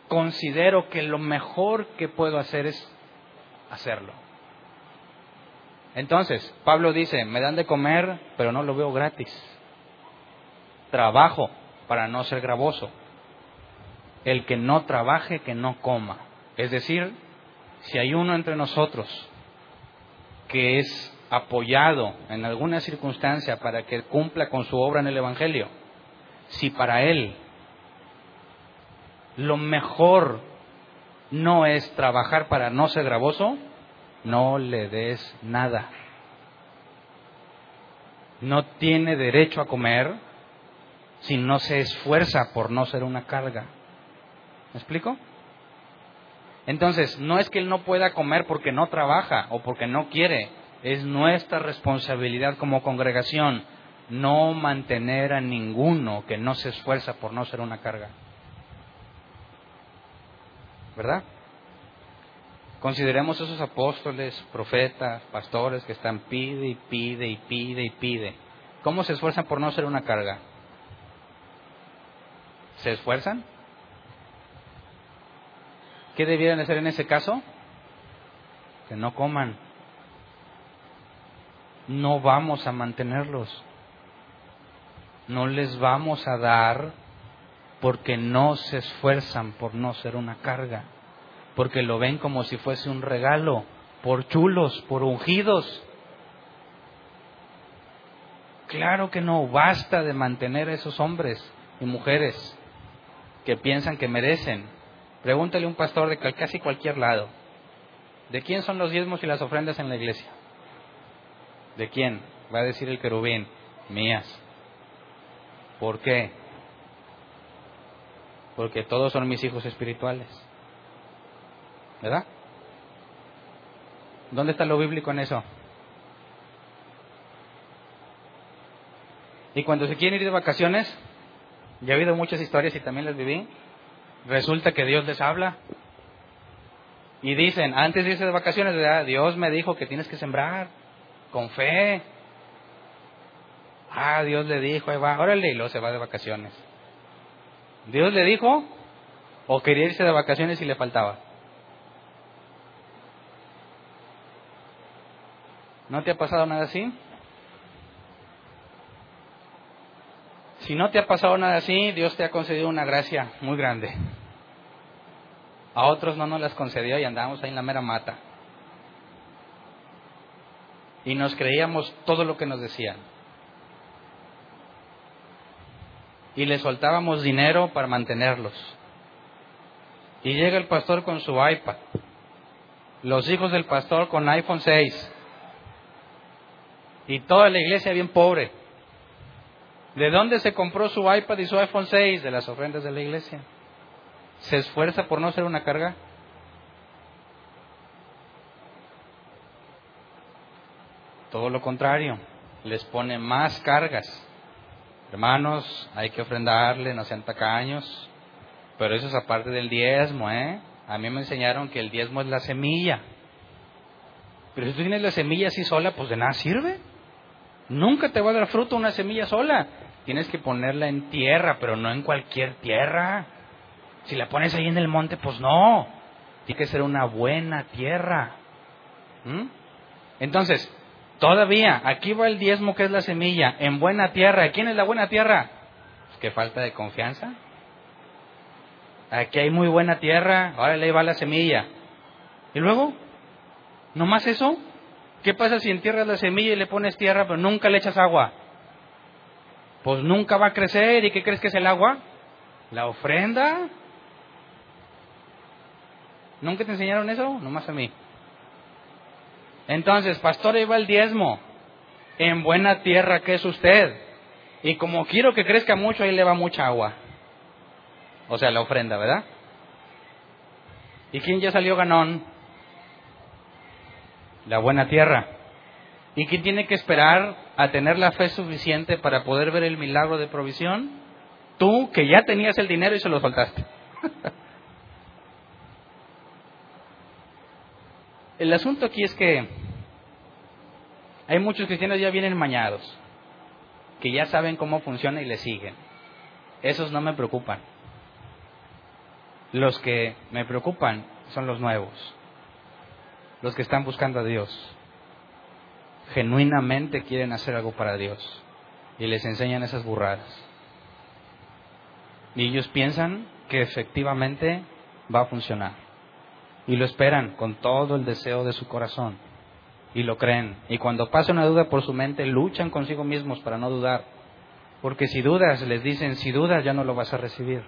Speaker 1: considero que lo mejor que puedo hacer es hacerlo. Entonces, Pablo dice, me dan de comer, pero no lo veo gratis. Trabajo para no ser gravoso. El que no trabaje, que no coma. Es decir, si hay uno entre nosotros que es apoyado en alguna circunstancia para que cumpla con su obra en el Evangelio, si para él lo mejor no es trabajar para no ser gravoso, no le des nada. No tiene derecho a comer si no se esfuerza por no ser una carga. ¿Me explico? Entonces, no es que él no pueda comer porque no trabaja o porque no quiere, es nuestra responsabilidad como congregación no mantener a ninguno que no se esfuerza por no ser una carga. ¿Verdad? Consideremos esos apóstoles, profetas, pastores que están pide y pide y pide y pide. ¿Cómo se esfuerzan por no ser una carga? ¿Se esfuerzan? ¿Qué debieran hacer en ese caso? Que no coman. No vamos a mantenerlos. No les vamos a dar porque no se esfuerzan por no ser una carga porque lo ven como si fuese un regalo, por chulos, por ungidos. Claro que no basta de mantener a esos hombres y mujeres que piensan que merecen. Pregúntale a un pastor de casi cualquier lado. ¿De quién son los diezmos y las ofrendas en la iglesia? ¿De quién? Va a decir el querubín, mías. ¿Por qué? Porque todos son mis hijos espirituales. ¿Verdad? ¿Dónde está lo bíblico en eso? Y cuando se quieren ir de vacaciones, ya he oído muchas historias y también las viví, resulta que Dios les habla. Y dicen, antes de irse de vacaciones, Dios me dijo que tienes que sembrar con fe. Ah, Dios le dijo, ahí va, órale, y luego se va de vacaciones. ¿Dios le dijo? ¿O quería irse de vacaciones y le faltaba? ¿No te ha pasado nada así? Si no te ha pasado nada así, Dios te ha concedido una gracia muy grande. A otros no nos las concedió y andábamos ahí en la mera mata. Y nos creíamos todo lo que nos decían. Y le soltábamos dinero para mantenerlos. Y llega el pastor con su iPad. Los hijos del pastor con iPhone 6 y toda la iglesia bien pobre. ¿De dónde se compró su iPad y su iPhone 6? De las ofrendas de la iglesia. ¿Se esfuerza por no ser una carga? Todo lo contrario, les pone más cargas. Hermanos, hay que ofrendarle, no sean tacaños. Pero eso es aparte del diezmo, ¿eh? A mí me enseñaron que el diezmo es la semilla. Pero si tú tienes la semilla así sola, pues de nada sirve. Nunca te va a dar fruto una semilla sola. Tienes que ponerla en tierra, pero no en cualquier tierra. Si la pones ahí en el monte, pues no. Tiene que ser una buena tierra. ¿Mm? Entonces, todavía, aquí va el diezmo que es la semilla, en buena tierra. ¿Quién es la buena tierra? Pues que falta de confianza. Aquí hay muy buena tierra, ahora le va la semilla. ¿Y luego? ¿No más eso? ¿Qué pasa si entierras la semilla y le pones tierra pero nunca le echas agua? Pues nunca va a crecer. ¿Y qué crees que es el agua? La ofrenda. ¿Nunca te enseñaron eso? Nomás a mí. Entonces, pastor, iba el diezmo. En buena tierra que es usted. Y como quiero que crezca mucho, ahí le va mucha agua. O sea, la ofrenda, ¿verdad? ¿Y quién ya salió ganón? la buena tierra. ¿Y quién tiene que esperar a tener la fe suficiente para poder ver el milagro de provisión? Tú que ya tenías el dinero y se lo soltaste. el asunto aquí es que hay muchos cristianos ya vienen mañados, que ya saben cómo funciona y le siguen. Esos no me preocupan. Los que me preocupan son los nuevos, los que están buscando a Dios. Genuinamente quieren hacer algo para Dios y les enseñan esas burradas. Y ellos piensan que efectivamente va a funcionar. Y lo esperan con todo el deseo de su corazón. Y lo creen. Y cuando pasa una duda por su mente, luchan consigo mismos para no dudar. Porque si dudas, les dicen, si dudas ya no lo vas a recibir.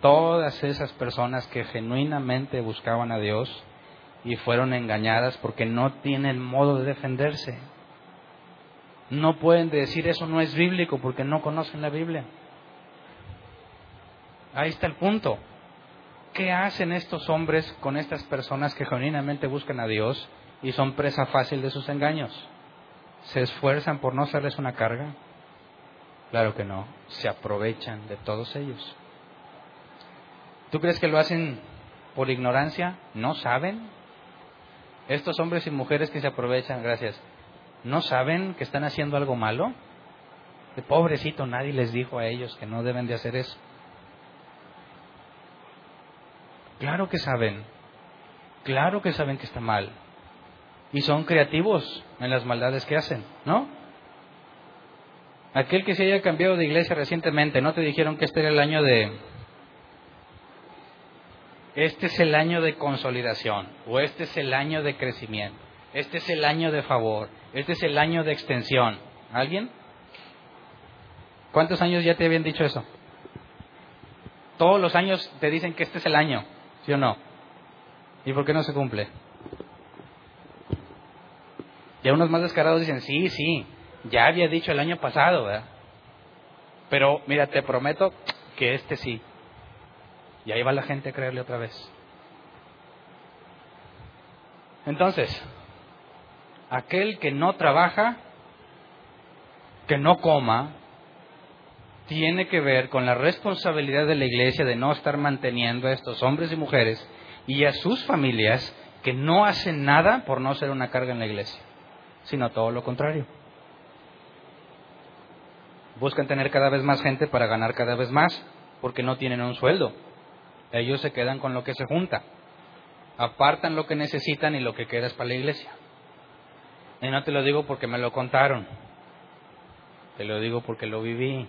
Speaker 1: Todas esas personas que genuinamente buscaban a Dios y fueron engañadas porque no tienen modo de defenderse. No pueden decir eso no es bíblico porque no conocen la Biblia. Ahí está el punto. ¿Qué hacen estos hombres con estas personas que genuinamente buscan a Dios y son presa fácil de sus engaños? ¿Se esfuerzan por no hacerles una carga? Claro que no, se aprovechan de todos ellos. ¿Tú crees que lo hacen por ignorancia? ¿No saben? Estos hombres y mujeres que se aprovechan, gracias, ¿no saben que están haciendo algo malo? De pobrecito, nadie les dijo a ellos que no deben de hacer eso. Claro que saben, claro que saben que está mal. Y son creativos en las maldades que hacen, ¿no? Aquel que se haya cambiado de iglesia recientemente, ¿no te dijeron que este era el año de... Este es el año de consolidación, o este es el año de crecimiento, este es el año de favor, este es el año de extensión. ¿Alguien? ¿Cuántos años ya te habían dicho eso? Todos los años te dicen que este es el año. ¿Sí o no? ¿Y por qué no se cumple? Y unos más descarados dicen, sí, sí, ya había dicho el año pasado, ¿verdad? Pero mira, te prometo que este sí. Y ahí va la gente a creerle otra vez. Entonces, aquel que no trabaja, que no coma, tiene que ver con la responsabilidad de la iglesia de no estar manteniendo a estos hombres y mujeres y a sus familias que no hacen nada por no ser una carga en la iglesia, sino todo lo contrario. Buscan tener cada vez más gente para ganar cada vez más, porque no tienen un sueldo. Ellos se quedan con lo que se junta. Apartan lo que necesitan y lo que queda es para la iglesia. Y no te lo digo porque me lo contaron. Te lo digo porque lo viví.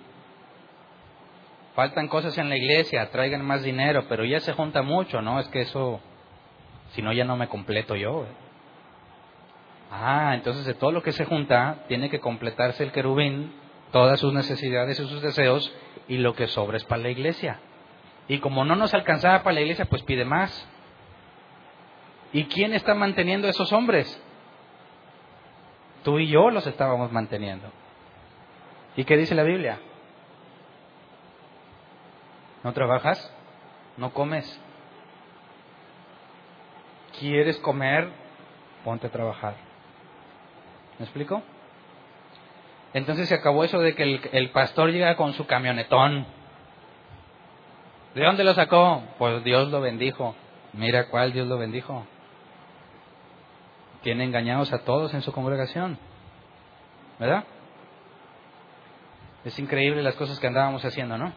Speaker 1: Faltan cosas en la iglesia, traigan más dinero, pero ya se junta mucho, ¿no? Es que eso, si no, ya no me completo yo. Ah, entonces de todo lo que se junta, tiene que completarse el querubín, todas sus necesidades y sus deseos, y lo que sobra es para la iglesia. Y como no nos alcanzaba para la iglesia, pues pide más. ¿Y quién está manteniendo a esos hombres? Tú y yo los estábamos manteniendo. ¿Y qué dice la Biblia? ¿No trabajas? ¿No comes? ¿Quieres comer? Ponte a trabajar. ¿Me explico? Entonces se acabó eso de que el, el, pastor llega con su camionetón. ¿De dónde lo sacó? Pues Dios lo bendijo. Mira cuál Dios lo bendijo. Tiene engañados a todos en su congregación. ¿Verdad? Es increíble las cosas que andábamos haciendo, ¿no?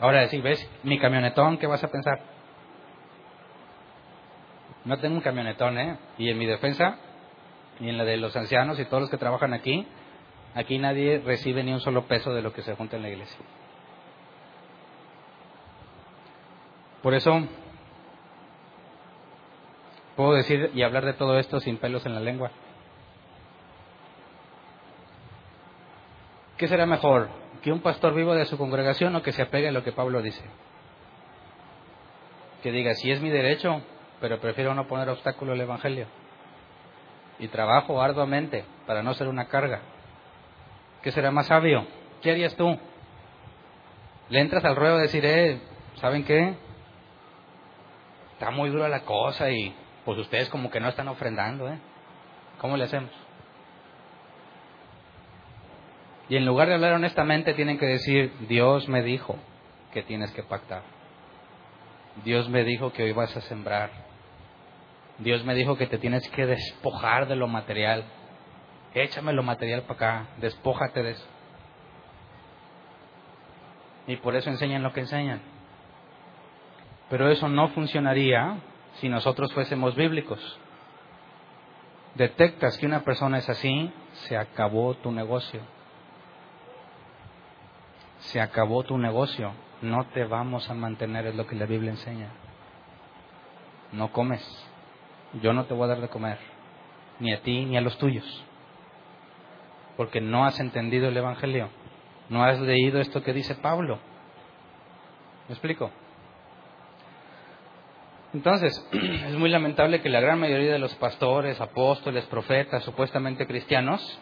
Speaker 1: Ahora, si ves mi camionetón, ¿qué vas a pensar? No tengo un camionetón, ¿eh? Y en mi defensa, y en la de los ancianos y todos los que trabajan aquí, aquí nadie recibe ni un solo peso de lo que se junta en la iglesia. Por eso, puedo decir y hablar de todo esto sin pelos en la lengua. ¿Qué será mejor? que un pastor vivo de su congregación o que se apegue a lo que Pablo dice. Que diga, si es mi derecho, pero prefiero no poner obstáculo al Evangelio. Y trabajo arduamente para no ser una carga. ¿Qué será más sabio? ¿Qué harías tú? Le entras al ruedo a decir, eh, ¿saben qué? Está muy dura la cosa y pues ustedes como que no están ofrendando, ¿eh? ¿Cómo le hacemos? Y en lugar de hablar honestamente, tienen que decir, Dios me dijo que tienes que pactar. Dios me dijo que hoy vas a sembrar. Dios me dijo que te tienes que despojar de lo material. Échame lo material para acá, despójate de eso. Y por eso enseñan lo que enseñan. Pero eso no funcionaría si nosotros fuésemos bíblicos. Detectas que una persona es así, se acabó tu negocio. Se acabó tu negocio. No te vamos a mantener, es lo que la Biblia enseña. No comes. Yo no te voy a dar de comer. Ni a ti ni a los tuyos. Porque no has entendido el Evangelio. No has leído esto que dice Pablo. ¿Me explico? Entonces, es muy lamentable que la gran mayoría de los pastores, apóstoles, profetas, supuestamente cristianos,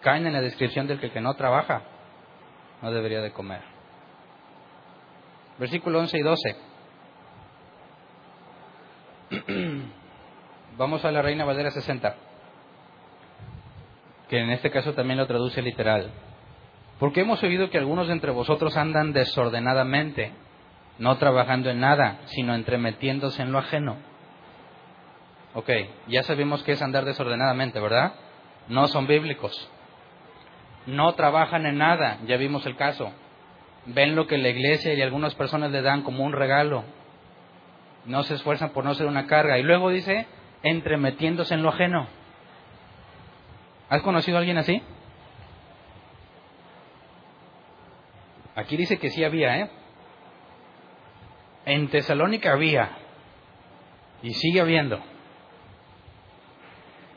Speaker 1: caen en la descripción del que, que no trabaja no debería de comer. Versículo 11 y 12. Vamos a la Reina Valera 60, que en este caso también lo traduce literal. Porque hemos oído que algunos de entre vosotros andan desordenadamente, no trabajando en nada, sino entremetiéndose en lo ajeno. Ok, ya sabemos que es andar desordenadamente, ¿verdad? No son bíblicos. No trabajan en nada, ya vimos el caso. Ven lo que la iglesia y algunas personas le dan como un regalo. No se esfuerzan por no ser una carga. Y luego dice, entremetiéndose en lo ajeno. ¿Has conocido a alguien así? Aquí dice que sí había, ¿eh? En Tesalónica había. Y sigue habiendo.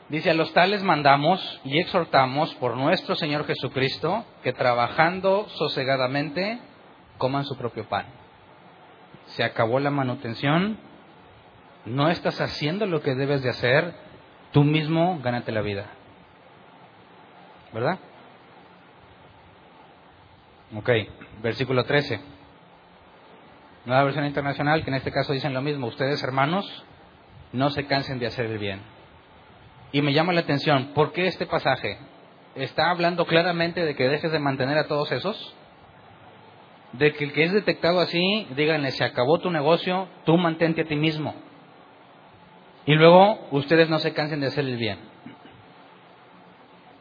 Speaker 1: Dice, a los tales mandamos y exhortamos por nuestro Señor Jesucristo que trabajando sosegadamente coman su propio pan. Se acabó la manutención, no estás haciendo lo que debes de hacer, tú mismo gánate la vida. ¿Verdad? Ok, versículo 13. Nueva versión internacional que en este caso dicen lo mismo. Ustedes, hermanos, no se cansen de hacer el bien. Y me llama la atención, ¿por qué este pasaje? ¿Está hablando claramente de que dejes de mantener a todos esos? De que el que es detectado así, díganle, se acabó tu negocio, tú mantente a ti mismo. Y luego ustedes no se cansen de hacer el bien.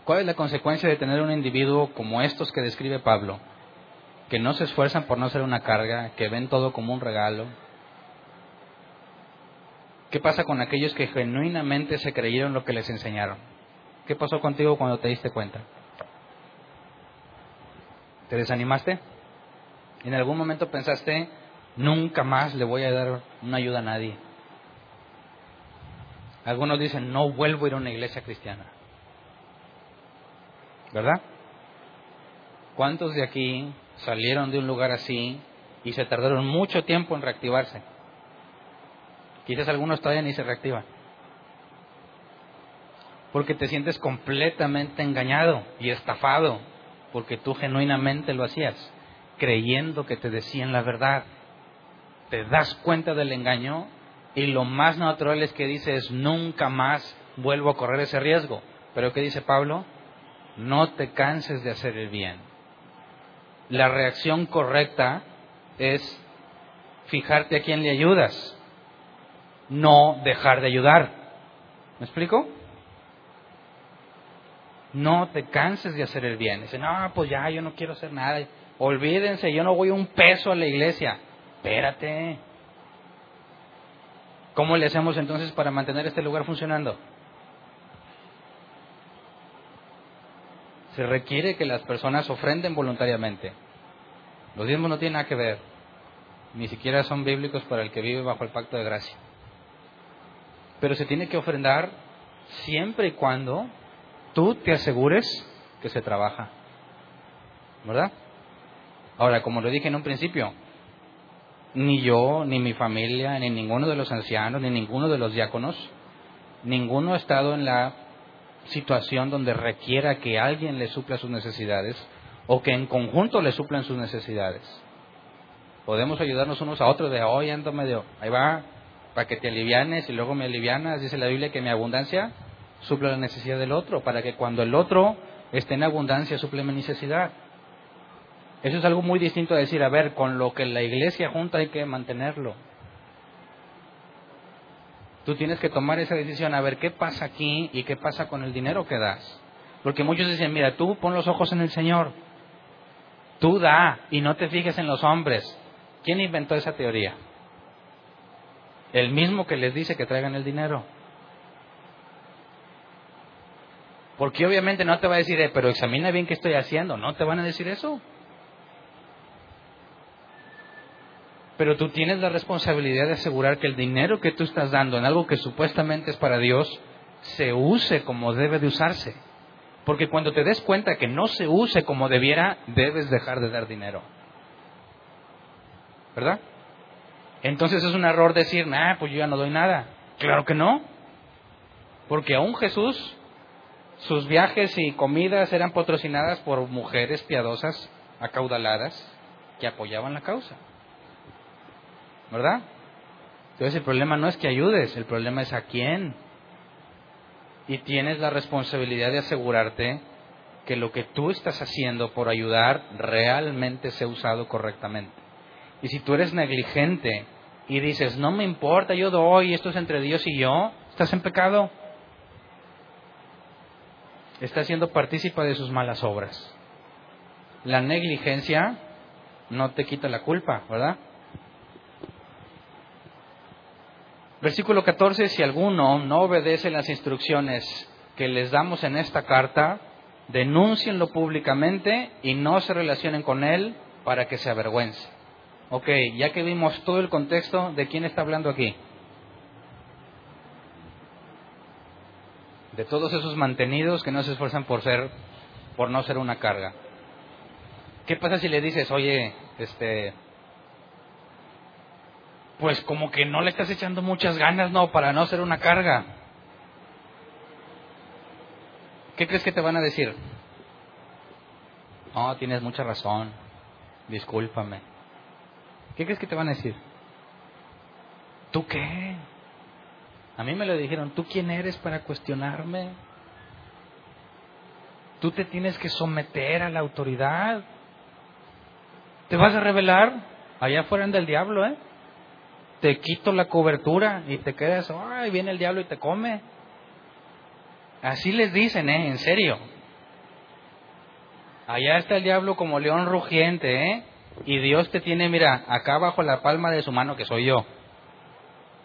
Speaker 1: ¿Cuál es la consecuencia de tener un individuo como estos que describe Pablo? Que no se esfuerzan por no ser una carga, que ven todo como un regalo. ¿Qué pasa con aquellos que genuinamente se creyeron lo que les enseñaron? ¿Qué pasó contigo cuando te diste cuenta? ¿Te desanimaste? ¿En algún momento pensaste, nunca más le voy a dar una ayuda a nadie? Algunos dicen, no vuelvo a ir a una iglesia cristiana. ¿Verdad? ¿Cuántos de aquí salieron de un lugar así y se tardaron mucho tiempo en reactivarse. Quizás algunos todavía ni se reactivan. Porque te sientes completamente engañado y estafado, porque tú genuinamente lo hacías, creyendo que te decían la verdad. Te das cuenta del engaño y lo más natural es que dices, nunca más vuelvo a correr ese riesgo. Pero ¿qué dice Pablo? No te canses de hacer el bien la reacción correcta es fijarte a quién le ayudas, no dejar de ayudar. ¿Me explico? No te canses de hacer el bien. Dice, no, pues ya, yo no quiero hacer nada. Olvídense, yo no voy un peso a la iglesia. Espérate. ¿Cómo le hacemos entonces para mantener este lugar funcionando? Se requiere que las personas ofrenden voluntariamente. Los diezmos no tienen nada que ver, ni siquiera son bíblicos para el que vive bajo el pacto de gracia. Pero se tiene que ofrendar siempre y cuando tú te asegures que se trabaja. ¿Verdad? Ahora, como lo dije en un principio, ni yo, ni mi familia, ni ninguno de los ancianos, ni ninguno de los diáconos, ninguno ha estado en la situación donde requiera que alguien le supla sus necesidades o que en conjunto le suplan sus necesidades. Podemos ayudarnos unos a otros de hoy ando medio, ahí va, para que te alivianes y luego me alivianas, dice la Biblia que mi abundancia suple la necesidad del otro, para que cuando el otro esté en abundancia suple mi necesidad. Eso es algo muy distinto a decir, a ver, con lo que la iglesia junta hay que mantenerlo. Tú tienes que tomar esa decisión, a ver qué pasa aquí y qué pasa con el dinero que das. Porque muchos dicen, mira, tú pon los ojos en el Señor. Tú da y no te fijes en los hombres. ¿Quién inventó esa teoría? El mismo que les dice que traigan el dinero. Porque obviamente no te va a decir, eh, pero examina bien qué estoy haciendo. No te van a decir eso. Pero tú tienes la responsabilidad de asegurar que el dinero que tú estás dando en algo que supuestamente es para Dios se use como debe de usarse. Porque cuando te des cuenta que no se use como debiera, debes dejar de dar dinero. ¿Verdad? Entonces es un error decir, nah, pues yo ya no doy nada. Claro que no. Porque aún Jesús, sus viajes y comidas eran patrocinadas por mujeres piadosas, acaudaladas, que apoyaban la causa. ¿Verdad? Entonces el problema no es que ayudes, el problema es a quién y tienes la responsabilidad de asegurarte que lo que tú estás haciendo por ayudar realmente sea usado correctamente. Y si tú eres negligente y dices, no me importa, yo doy, esto es entre Dios y yo, estás en pecado. Estás siendo partícipe de sus malas obras. La negligencia no te quita la culpa, ¿verdad? Versículo 14, si alguno no obedece las instrucciones que les damos en esta carta, denúncienlo públicamente y no se relacionen con él para que se avergüence. Ok, ya que vimos todo el contexto, ¿de quién está hablando aquí? De todos esos mantenidos que no se esfuerzan por ser, por no ser una carga. ¿Qué pasa si le dices, oye, este, pues como que no le estás echando muchas ganas, no, para no ser una carga. ¿Qué crees que te van a decir? No, tienes mucha razón, discúlpame. ¿Qué crees que te van a decir? ¿Tú qué? A mí me lo dijeron, ¿tú quién eres para cuestionarme? Tú te tienes que someter a la autoridad. ¿Te vas a revelar? Allá fuera del diablo, ¿eh? Te quito la cobertura y te quedas, ay, viene el diablo y te come. Así les dicen, ¿eh? En serio. Allá está el diablo como león rugiente, ¿eh? Y Dios te tiene, mira, acá bajo la palma de su mano que soy yo.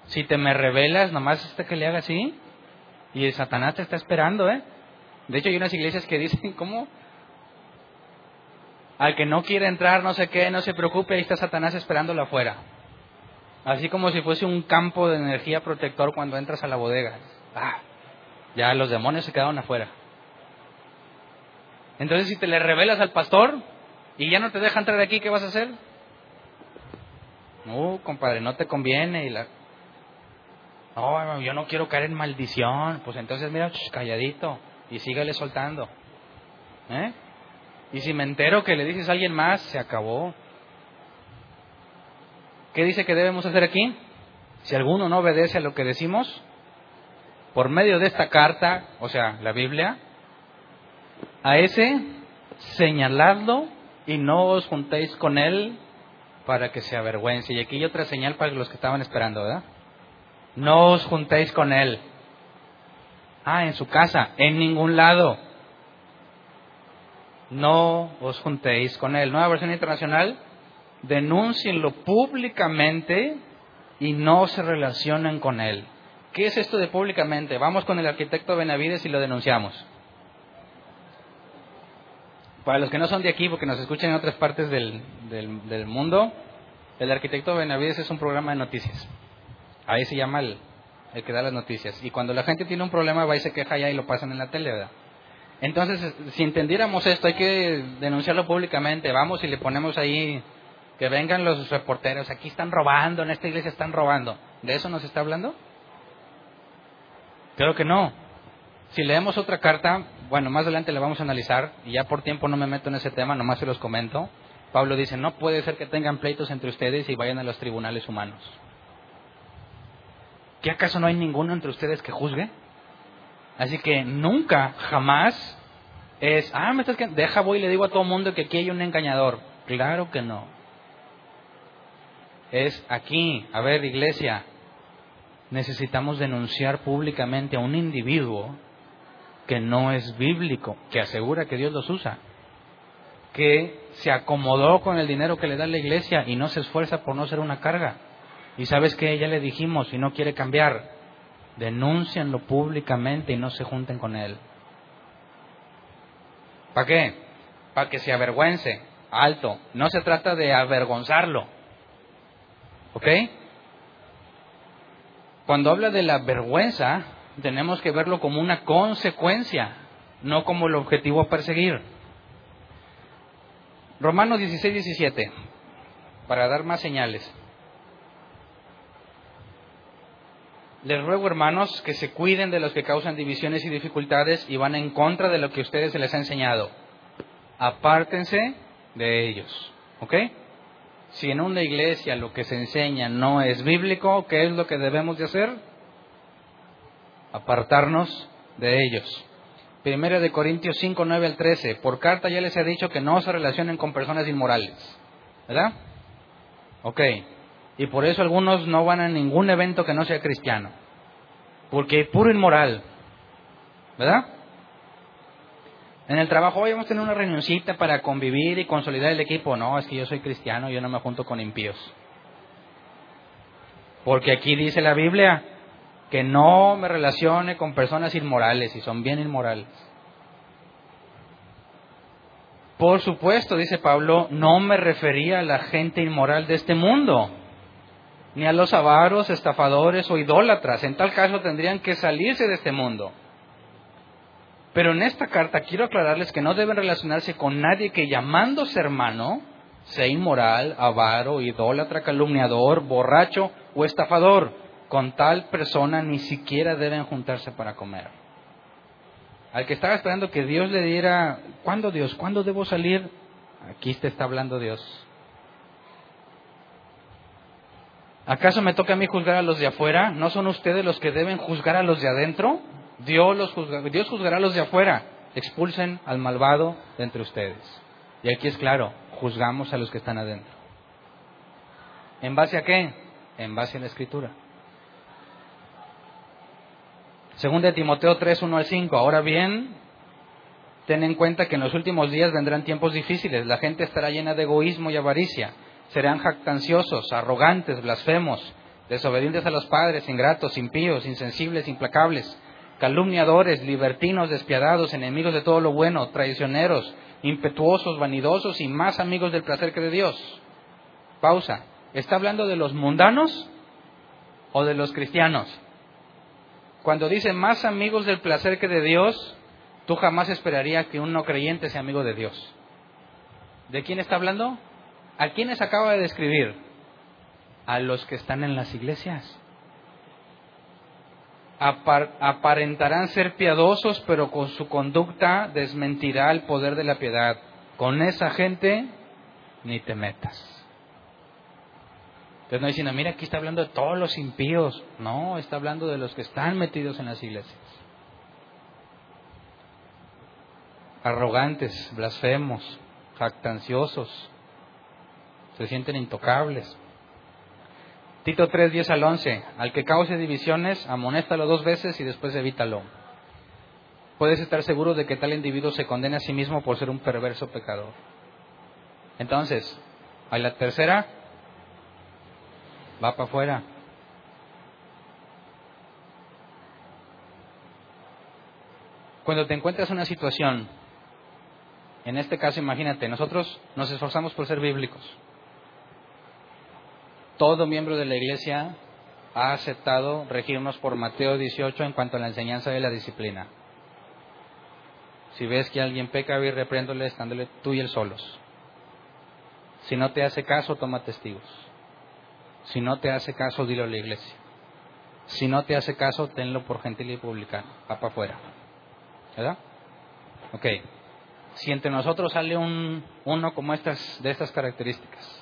Speaker 1: Si te me revelas, nomás este que le haga así. Y el Satanás te está esperando, ¿eh? De hecho, hay unas iglesias que dicen, ¿cómo? Al que no quiere entrar, no sé qué, no se preocupe, ahí está Satanás esperándolo afuera. Así como si fuese un campo de energía protector cuando entras a la bodega. Ah, ya los demonios se quedaron afuera. Entonces, si te le revelas al pastor y ya no te deja entrar aquí, ¿qué vas a hacer? No, compadre, no te conviene. Y la... No, yo no quiero caer en maldición. Pues entonces, mira, calladito y sígale soltando. ¿Eh? Y si me entero que le dices a alguien más, se acabó. ¿Qué dice que debemos hacer aquí? Si alguno no obedece a lo que decimos, por medio de esta carta, o sea, la Biblia, a ese señaladlo y no os juntéis con él para que se avergüence. Y aquí hay otra señal para los que estaban esperando, ¿verdad? No os juntéis con él. Ah, en su casa, en ningún lado. No os juntéis con él. Nueva versión internacional, denúncienlo públicamente y no se relacionen con él. ¿Qué es esto de públicamente? Vamos con el arquitecto Benavides y lo denunciamos. Para los que no son de aquí, porque nos escuchan en otras partes del, del, mundo, el arquitecto Benavides es un programa de noticias. Ahí se llama el, el, que da las noticias. Y cuando la gente tiene un problema, va y se queja allá y lo pasan en la tele, ¿verdad? Entonces, si entendiéramos esto, hay que denunciarlo públicamente. Vamos y le ponemos ahí que vengan los reporteros, aquí están robando, en esta iglesia están robando. ¿De eso nos está hablando? Creo que no. Si leemos otra carta, bueno, más adelante la vamos a analizar, y ya por tiempo no me meto en ese tema, nomás se los comento. Pablo dice, no puede ser que tengan pleitos entre ustedes y vayan a los tribunales humanos. ¿Qué acaso no hay ninguno entre ustedes que juzgue? Así que nunca, jamás es, ah, me estás que deja voy y le digo a todo mundo que aquí hay un engañador Claro que no. Es aquí, a ver, iglesia, necesitamos denunciar públicamente a un individuo que no es bíblico, que asegura que Dios los usa, que se acomodó con el dinero que le da la iglesia y no se esfuerza por no ser una carga. Y sabes que ya le dijimos y no quiere cambiar, denúncianlo públicamente y no se junten con él. ¿Para qué? Para que se avergüence. Alto. No se trata de avergonzarlo. ¿Ok? Cuando habla de la vergüenza, tenemos que verlo como una consecuencia, no como el objetivo a perseguir. Romanos 16, 17, para dar más señales. Les ruego, hermanos, que se cuiden de los que causan divisiones y dificultades y van en contra de lo que ustedes se les ha enseñado. Apártense de ellos. ¿Ok? Si en una iglesia lo que se enseña no es bíblico, ¿qué es lo que debemos de hacer? Apartarnos de ellos. Primera de Corintios 5, 9 al 13. Por carta ya les he dicho que no se relacionen con personas inmorales. ¿Verdad? Ok. Y por eso algunos no van a ningún evento que no sea cristiano. Porque es puro inmoral. ¿Verdad? En el trabajo hoy vamos a tener una reunioncita para convivir y consolidar el equipo. No, es que yo soy cristiano, yo no me junto con impíos. Porque aquí dice la Biblia que no me relacione con personas inmorales y son bien inmorales. Por supuesto, dice Pablo, no me refería a la gente inmoral de este mundo, ni a los avaros, estafadores o idólatras. En tal caso tendrían que salirse de este mundo. Pero en esta carta quiero aclararles que no deben relacionarse con nadie que llamándose hermano sea inmoral, avaro, idólatra, calumniador, borracho o estafador. Con tal persona ni siquiera deben juntarse para comer. Al que estaba esperando que Dios le diera, ¿cuándo Dios? ¿Cuándo debo salir? Aquí te está hablando Dios. ¿Acaso me toca a mí juzgar a los de afuera? ¿No son ustedes los que deben juzgar a los de adentro? Dios, los Dios juzgará a los de afuera. Expulsen al malvado de entre ustedes. Y aquí es claro, juzgamos a los que están adentro. ¿En base a qué? En base a la escritura. Según de Timoteo 3, 1 al 5. Ahora bien, ten en cuenta que en los últimos días vendrán tiempos difíciles. La gente estará llena de egoísmo y avaricia. Serán jactanciosos, arrogantes, blasfemos, desobedientes a los padres, ingratos, impíos, insensibles, implacables calumniadores, libertinos, despiadados, enemigos de todo lo bueno, traicioneros, impetuosos, vanidosos y más amigos del placer que de Dios. Pausa. ¿Está hablando de los mundanos o de los cristianos? Cuando dice más amigos del placer que de Dios, tú jamás esperarías que un no creyente sea amigo de Dios. ¿De quién está hablando? ¿A quiénes acaba de describir? A los que están en las iglesias aparentarán ser piadosos, pero con su conducta desmentirá el poder de la piedad. Con esa gente ni te metas. Entonces no diciendo, mira, aquí está hablando de todos los impíos. No, está hablando de los que están metidos en las iglesias. Arrogantes, blasfemos, jactanciosos, se sienten intocables, Tito 3, 10 al 11. Al que cause divisiones, amonéstalo dos veces y después evítalo. Puedes estar seguro de que tal individuo se condena a sí mismo por ser un perverso pecador. Entonces, a la tercera, va para afuera. Cuando te encuentras en una situación, en este caso imagínate, nosotros nos esforzamos por ser bíblicos todo miembro de la Iglesia ha aceptado regirnos por Mateo 18 en cuanto a la enseñanza de la disciplina. Si ves que alguien peca, ve y repréndole estándole tú y él solos. Si no te hace caso, toma testigos. Si no te hace caso, dilo a la iglesia. Si no te hace caso, tenlo por gentil y publicano. Para afuera. ¿Verdad? Ok. Si entre nosotros sale un, uno como estas, de estas características,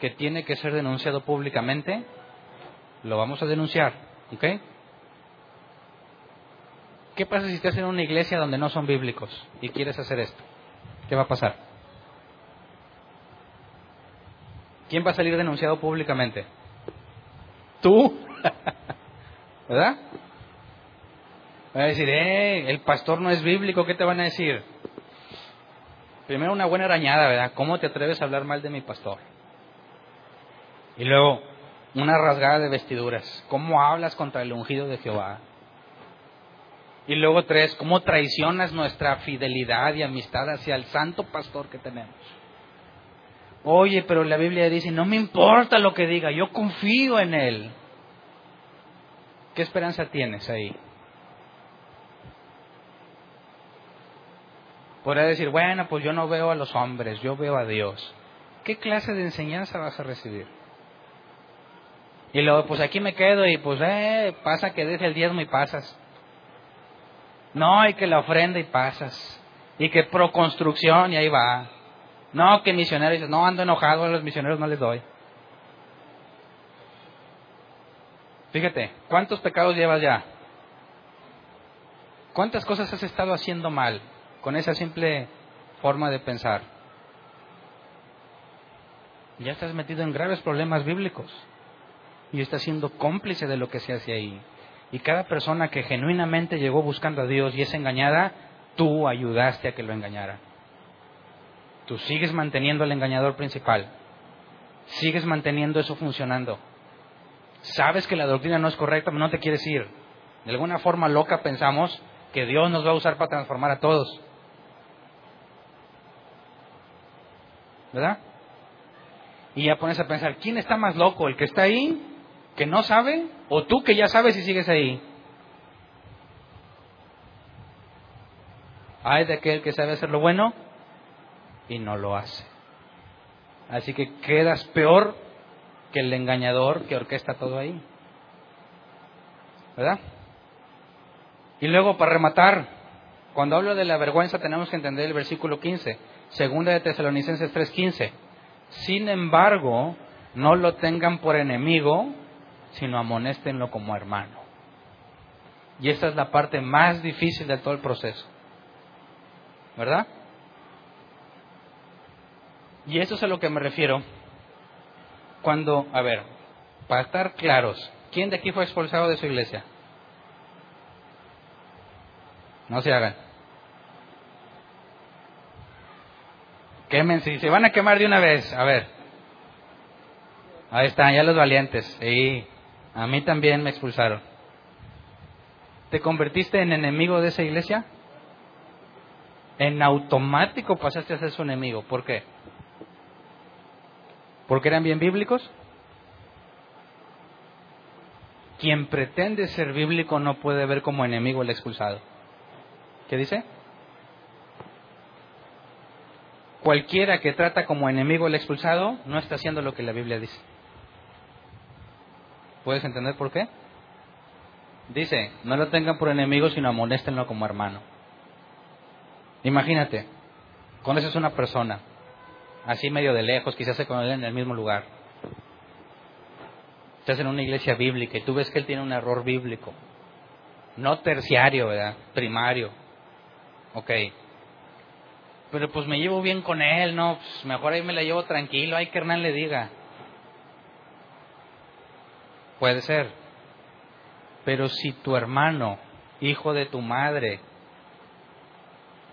Speaker 1: que tiene que ser denunciado públicamente, lo vamos a denunciar. ¿Ok? ¿Qué pasa si estás en una iglesia donde no son bíblicos y quieres hacer esto? ¿Qué va a pasar? ¿quién va a salir denunciado públicamente? Tú. ¿Verdad? Va a decir, eh, el pastor no es bíblico, ¿qué te van a decir? Primero una buena arañada, ¿verdad? ¿Cómo te atreves a hablar mal de mi pastor? Y luego, una rasgada de vestiduras. ¿Cómo hablas contra el ungido de Jehová? Y luego tres, ¿cómo traicionas nuestra fidelidad y amistad hacia el santo pastor que tenemos? Oye, pero la Biblia dice, no me importa lo que diga, yo confío en él. ¿Qué esperanza tienes ahí? Podría decir, bueno, pues yo no veo a los hombres, yo veo a Dios. ¿Qué clase de enseñanza vas a recibir? Y luego, pues aquí me quedo y pues, eh, pasa que des el diezmo y pasas. No, hay que la ofrenda y pasas. Y que pro construcción y ahí va. No, que misioneros, no ando enojado, a los misioneros no les doy. Fíjate, ¿cuántos pecados llevas ya? ¿Cuántas cosas has estado haciendo mal con esa simple forma de pensar? Ya estás metido en graves problemas bíblicos y estás siendo cómplice de lo que se hace ahí. Y cada persona que genuinamente llegó buscando a Dios y es engañada, tú ayudaste a que lo engañara. Tú sigues manteniendo el engañador principal. Sigues manteniendo eso funcionando. Sabes que la doctrina no es correcta, pero no te quieres ir. De alguna forma loca pensamos que Dios nos va a usar para transformar a todos. ¿Verdad? Y ya pones a pensar, ¿quién está más loco? ¿El que está ahí, que no sabe? ¿O tú que ya sabes y sigues ahí? Hay de aquel que sabe hacer lo bueno y no lo hace. Así que quedas peor que el engañador que orquesta todo ahí. ¿Verdad? Y luego, para rematar, cuando hablo de la vergüenza tenemos que entender el versículo 15, segunda de Tesalonicenses 3:15. Sin embargo, no lo tengan por enemigo, sino amonéstenlo como hermano. Y esta es la parte más difícil de todo el proceso. ¿Verdad? Y eso es a lo que me refiero cuando, a ver, para estar claros, ¿quién de aquí fue expulsado de su iglesia? No se hagan. Quémense, se van a quemar de una vez, a ver. Ahí están, ya los valientes. Sí, a mí también me expulsaron. ¿Te convertiste en enemigo de esa iglesia? En automático pasaste a ser su enemigo. ¿Por qué? ¿Porque eran bien bíblicos? Quien pretende ser bíblico no puede ver como enemigo el expulsado. ¿Qué dice? Cualquiera que trata como enemigo el expulsado no está haciendo lo que la Biblia dice. ¿Puedes entender por qué? Dice, no lo tengan por enemigo, sino amonéstenlo como hermano. Imagínate, conoces una persona, así medio de lejos, quizás se conocen en el mismo lugar. Estás en una iglesia bíblica y tú ves que él tiene un error bíblico. No terciario, ¿verdad? Primario. Ok. Pero pues me llevo bien con él, ¿no? Pues mejor ahí me la llevo tranquilo, hay que Hernán le diga. Puede ser. Pero si tu hermano, hijo de tu madre,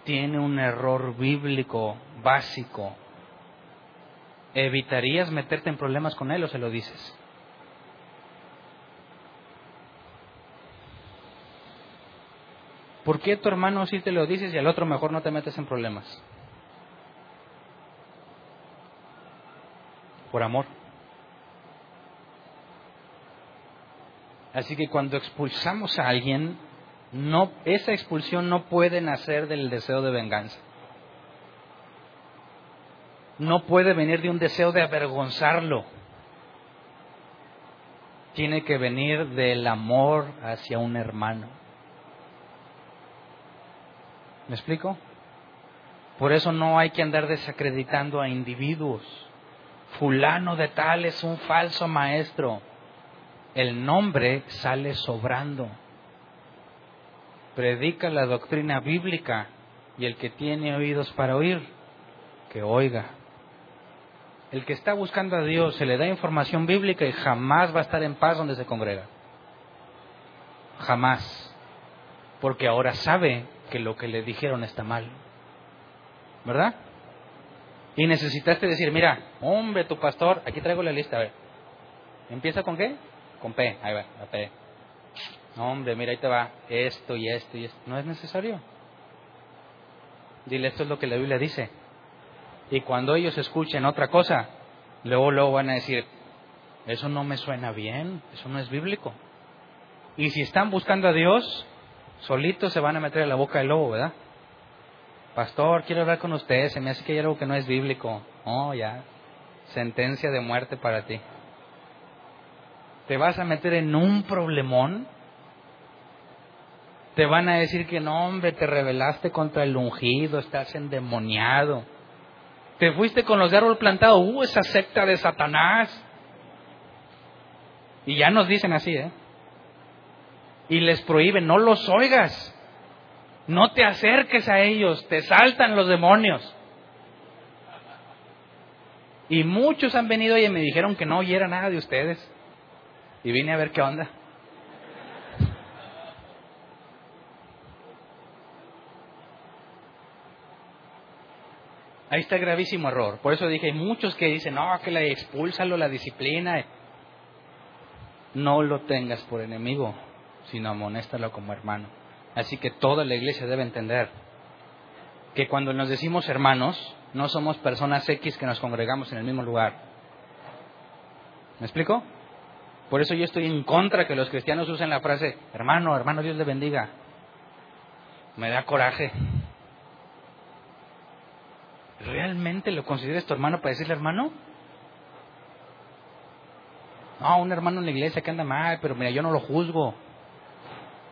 Speaker 1: tiene un error bíblico básico, ¿evitarías meterte en problemas con él o se lo dices? ¿Por qué tu hermano sí te lo dices y al otro mejor no te metes en problemas? Por amor. Así que cuando expulsamos a alguien, no, esa expulsión no puede nacer del deseo de venganza no puede venir de un deseo de avergonzarlo. Tiene que venir del amor hacia un hermano. ¿Me explico? Por eso no hay que andar desacreditando a individuos. Fulano de tal es un falso maestro. El nombre sale sobrando. Predica la doctrina bíblica y el que tiene oídos para oír, que oiga. El que está buscando a Dios se le da información bíblica y jamás va a estar en paz donde se congrega. Jamás. Porque ahora sabe que lo que le dijeron está mal. ¿Verdad? Y necesitaste decir, mira, hombre, tu pastor, aquí traigo la lista, a ver. ¿Empieza con qué? Con P, ahí va, la P. Hombre, mira, ahí te va esto y esto y esto. No es necesario. Dile, esto es lo que la Biblia dice. Y cuando ellos escuchen otra cosa, luego, luego van a decir, eso no me suena bien, eso no es bíblico. Y si están buscando a Dios, solitos se van a meter en la boca del lobo, ¿verdad? Pastor, quiero hablar con usted, se me hace que hay algo que no es bíblico. Oh, ya, sentencia de muerte para ti. Te vas a meter en un problemón. Te van a decir que no, hombre, te rebelaste contra el ungido, estás endemoniado. Te fuiste con los de árbol plantado, uh, esa secta de Satanás. Y ya nos dicen así, ¿eh? Y les prohíben, no los oigas. No te acerques a ellos, te saltan los demonios. Y muchos han venido y me dijeron que no oyera nada de ustedes. Y vine a ver qué onda. Ahí está gravísimo error. Por eso dije, hay muchos que dicen, no, que la expúlsalo, la disciplina. No lo tengas por enemigo, sino amonéstalo como hermano. Así que toda la iglesia debe entender que cuando nos decimos hermanos, no somos personas X que nos congregamos en el mismo lugar. ¿Me explico? Por eso yo estoy en contra que los cristianos usen la frase, hermano, hermano, Dios le bendiga. Me da coraje. ¿Realmente lo consideras tu hermano para decirle hermano? No, un hermano en la iglesia que anda mal, pero mira, yo no lo juzgo.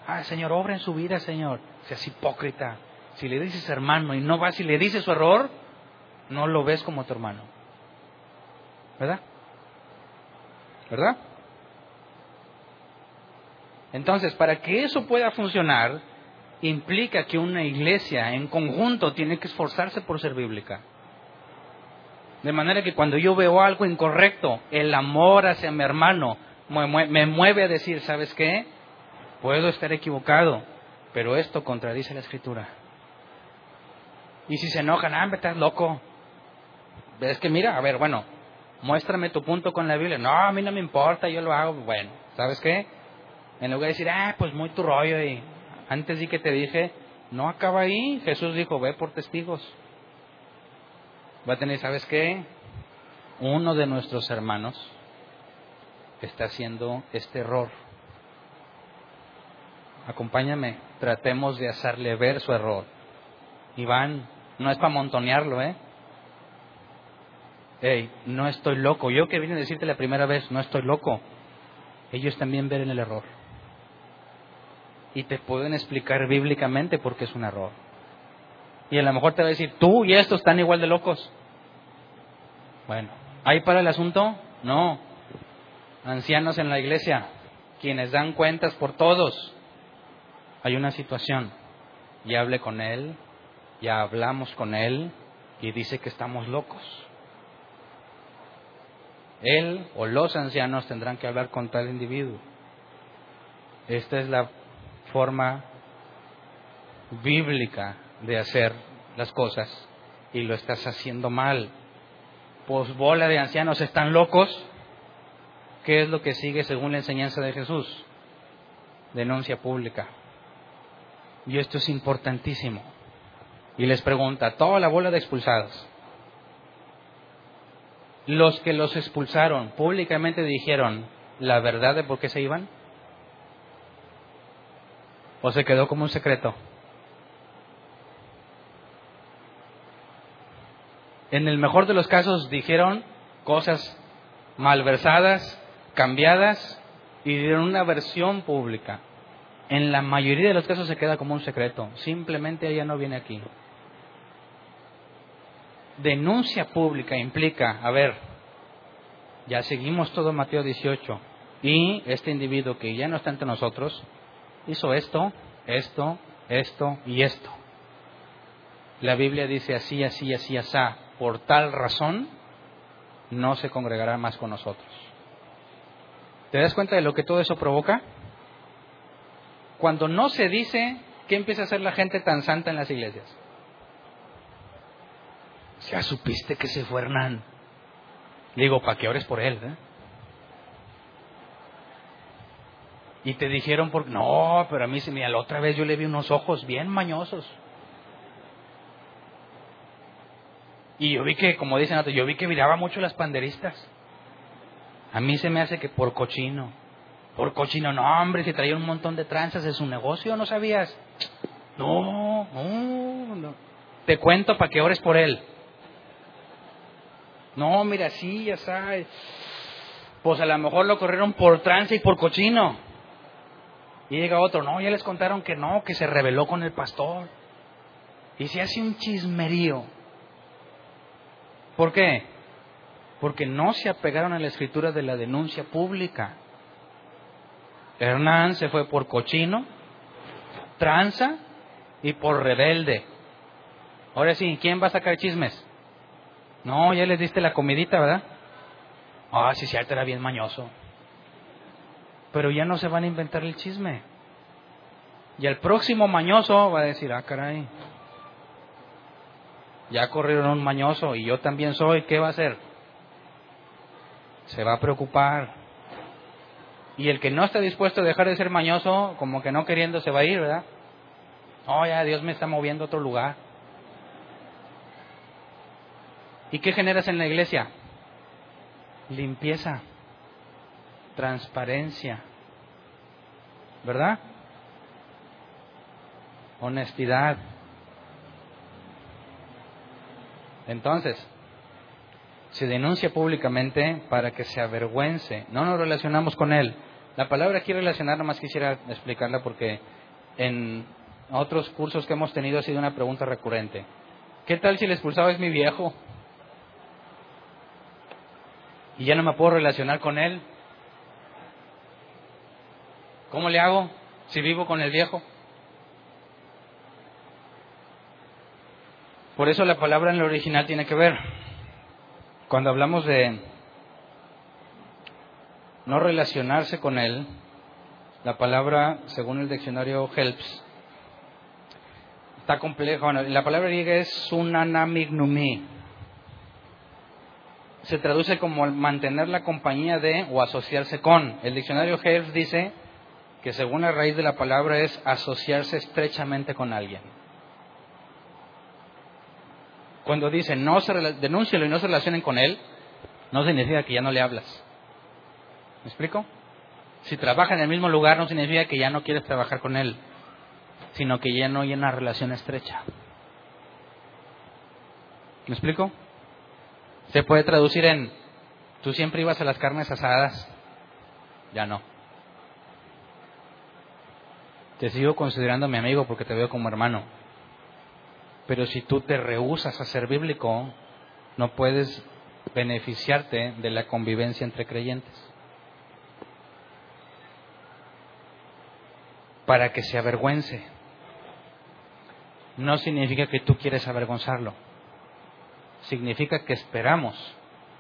Speaker 1: Ah, Señor, obra en su vida, Señor. Seas hipócrita. Si le dices hermano y no vas y le dices su error, no lo ves como tu hermano. ¿Verdad? ¿Verdad? Entonces, para que eso pueda funcionar, implica que una iglesia en conjunto tiene que esforzarse por ser bíblica. De manera que cuando yo veo algo incorrecto, el amor hacia mi hermano me mueve a decir, ¿sabes qué? Puedo estar equivocado, pero esto contradice la escritura. Y si se enojan, ah, estás loco. Es que mira, a ver, bueno, muéstrame tu punto con la Biblia. No, a mí no me importa, yo lo hago. Bueno, ¿sabes qué? En lugar de decir, ah, pues muy tu rollo antes sí que te dije, no acaba ahí. Jesús dijo, ve por testigos. Va a tener, ¿sabes qué? Uno de nuestros hermanos está haciendo este error. Acompáñame, tratemos de hacerle ver su error. Iván, no es para montonearlo, ¿eh? Hey, no estoy loco. Yo que vine a decirte la primera vez, no estoy loco. Ellos también ven el error y te pueden explicar bíblicamente por qué es un error. Y a lo mejor te va a decir, tú y estos están igual de locos. Bueno, ¿hay para el asunto? No. Ancianos en la iglesia, quienes dan cuentas por todos. Hay una situación. Ya hablé con él, ya hablamos con él y dice que estamos locos. Él o los ancianos tendrán que hablar con tal individuo. Esta es la forma bíblica de hacer las cosas y lo estás haciendo mal. Pues bola de ancianos están locos. ¿Qué es lo que sigue según la enseñanza de Jesús? Denuncia pública. Y esto es importantísimo. Y les pregunta, toda la bola de expulsados. Los que los expulsaron públicamente dijeron la verdad de por qué se iban. ¿O se quedó como un secreto? En el mejor de los casos dijeron cosas malversadas, cambiadas y dieron una versión pública. En la mayoría de los casos se queda como un secreto. Simplemente ella no viene aquí. Denuncia pública implica, a ver, ya seguimos todo Mateo 18 y este individuo que ya no está entre nosotros, hizo esto, esto, esto y esto. La Biblia dice así, así, así, así. Por tal razón, no se congregará más con nosotros. ¿Te das cuenta de lo que todo eso provoca? Cuando no se dice, ¿qué empieza a hacer la gente tan santa en las iglesias? Ya supiste que se fue Hernán. Le digo, para que ores por él. ¿eh? Y te dijeron, por... no, pero a mí, mira, la otra vez yo le vi unos ojos bien mañosos. Y yo vi que, como dicen otros, yo vi que miraba mucho las panderistas. A mí se me hace que por cochino. Por cochino, no, hombre, si traía un montón de tranzas de su negocio, ¿no sabías? No, no, no. Te cuento para que ores por él. No, mira, sí, ya sabes. Pues a lo mejor lo corrieron por trance y por cochino. Y llega otro, no, ya les contaron que no, que se rebeló con el pastor. Y se hace un chismerío. ¿Por qué? Porque no se apegaron a la escritura de la denuncia pública. Hernán se fue por cochino, tranza y por rebelde. Ahora sí, ¿quién va a sacar chismes? No, ya les diste la comidita, ¿verdad? Ah, sí, cierto, era bien mañoso. Pero ya no se van a inventar el chisme. Y el próximo mañoso va a decir, ah, caray, ya corrieron un mañoso y yo también soy, ¿qué va a hacer? Se va a preocupar. Y el que no está dispuesto a dejar de ser mañoso, como que no queriendo, se va a ir, ¿verdad? Oh, ya Dios me está moviendo a otro lugar. ¿Y qué generas en la iglesia? Limpieza, transparencia, ¿verdad? Honestidad, Entonces, se denuncia públicamente para que se avergüence. No nos relacionamos con él. La palabra aquí relacionar, nomás quisiera explicarla porque en otros cursos que hemos tenido ha sido una pregunta recurrente. ¿Qué tal si el expulsado es mi viejo? Y ya no me puedo relacionar con él. ¿Cómo le hago si vivo con el viejo? Por eso la palabra en el original tiene que ver. Cuando hablamos de no relacionarse con él, la palabra, según el diccionario Helps, está compleja. la palabra griega es sunanamignumi. Se traduce como mantener la compañía de o asociarse con. El diccionario Helps dice que según la raíz de la palabra es asociarse estrechamente con alguien. Cuando dice no se denúncialo y no se relacionen con él, no significa que ya no le hablas. ¿Me explico? Si trabaja en el mismo lugar no significa que ya no quieres trabajar con él, sino que ya no hay una relación estrecha. ¿Me explico? Se puede traducir en tú siempre ibas a las carnes asadas, ya no. Te sigo considerando mi amigo porque te veo como hermano. Pero si tú te rehusas a ser bíblico, no puedes beneficiarte de la convivencia entre creyentes. Para que se avergüence. No significa que tú quieres avergonzarlo. Significa que esperamos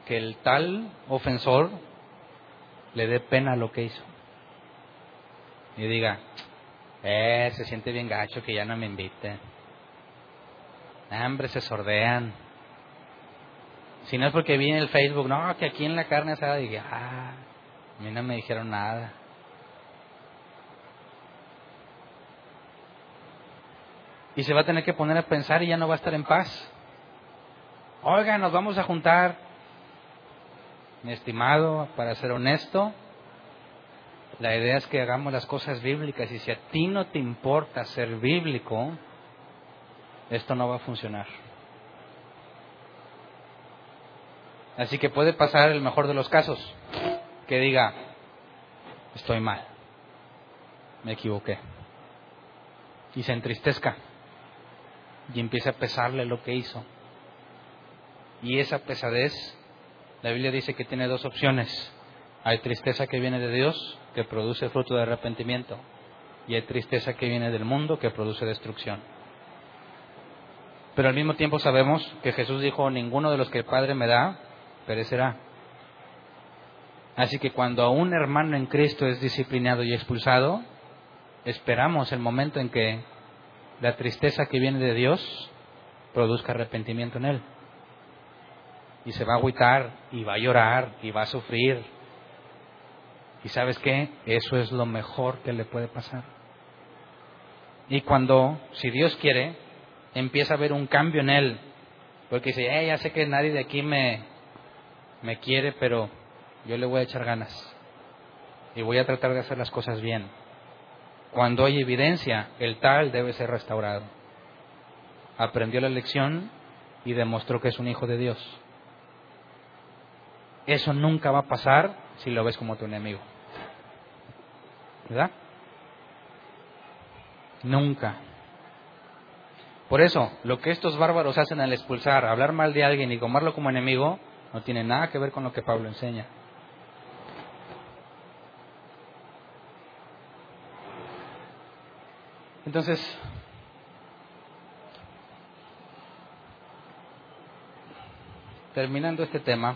Speaker 1: que el tal ofensor le dé pena lo que hizo. Y diga, eh, se siente bien gacho que ya no me invite hambre, se sordean. Si no es porque vi en el Facebook, no, que aquí en la carne asada, dije, ah, a mí no me dijeron nada. Y se va a tener que poner a pensar y ya no va a estar en paz. Oiga, nos vamos a juntar. Mi estimado, para ser honesto, la idea es que hagamos las cosas bíblicas y si a ti no te importa ser bíblico, esto no va a funcionar. Así que puede pasar el mejor de los casos, que diga, estoy mal, me equivoqué, y se entristezca, y empieza a pesarle lo que hizo. Y esa pesadez, la Biblia dice que tiene dos opciones. Hay tristeza que viene de Dios, que produce fruto de arrepentimiento, y hay tristeza que viene del mundo, que produce destrucción. Pero al mismo tiempo sabemos que Jesús dijo, ninguno de los que el Padre me da, perecerá. Así que cuando un hermano en Cristo es disciplinado y expulsado, esperamos el momento en que la tristeza que viene de Dios produzca arrepentimiento en él. Y se va a agüitar, y va a llorar, y va a sufrir. Y sabes qué? Eso es lo mejor que le puede pasar. Y cuando, si Dios quiere, empieza a haber un cambio en él, porque dice, eh, ya sé que nadie de aquí me, me quiere, pero yo le voy a echar ganas y voy a tratar de hacer las cosas bien. Cuando hay evidencia, el tal debe ser restaurado. Aprendió la lección y demostró que es un hijo de Dios. Eso nunca va a pasar si lo ves como tu enemigo. ¿Verdad? Nunca. Por eso, lo que estos bárbaros hacen al expulsar, hablar mal de alguien y tomarlo como enemigo, no tiene nada que ver con lo que Pablo enseña. Entonces, terminando este tema,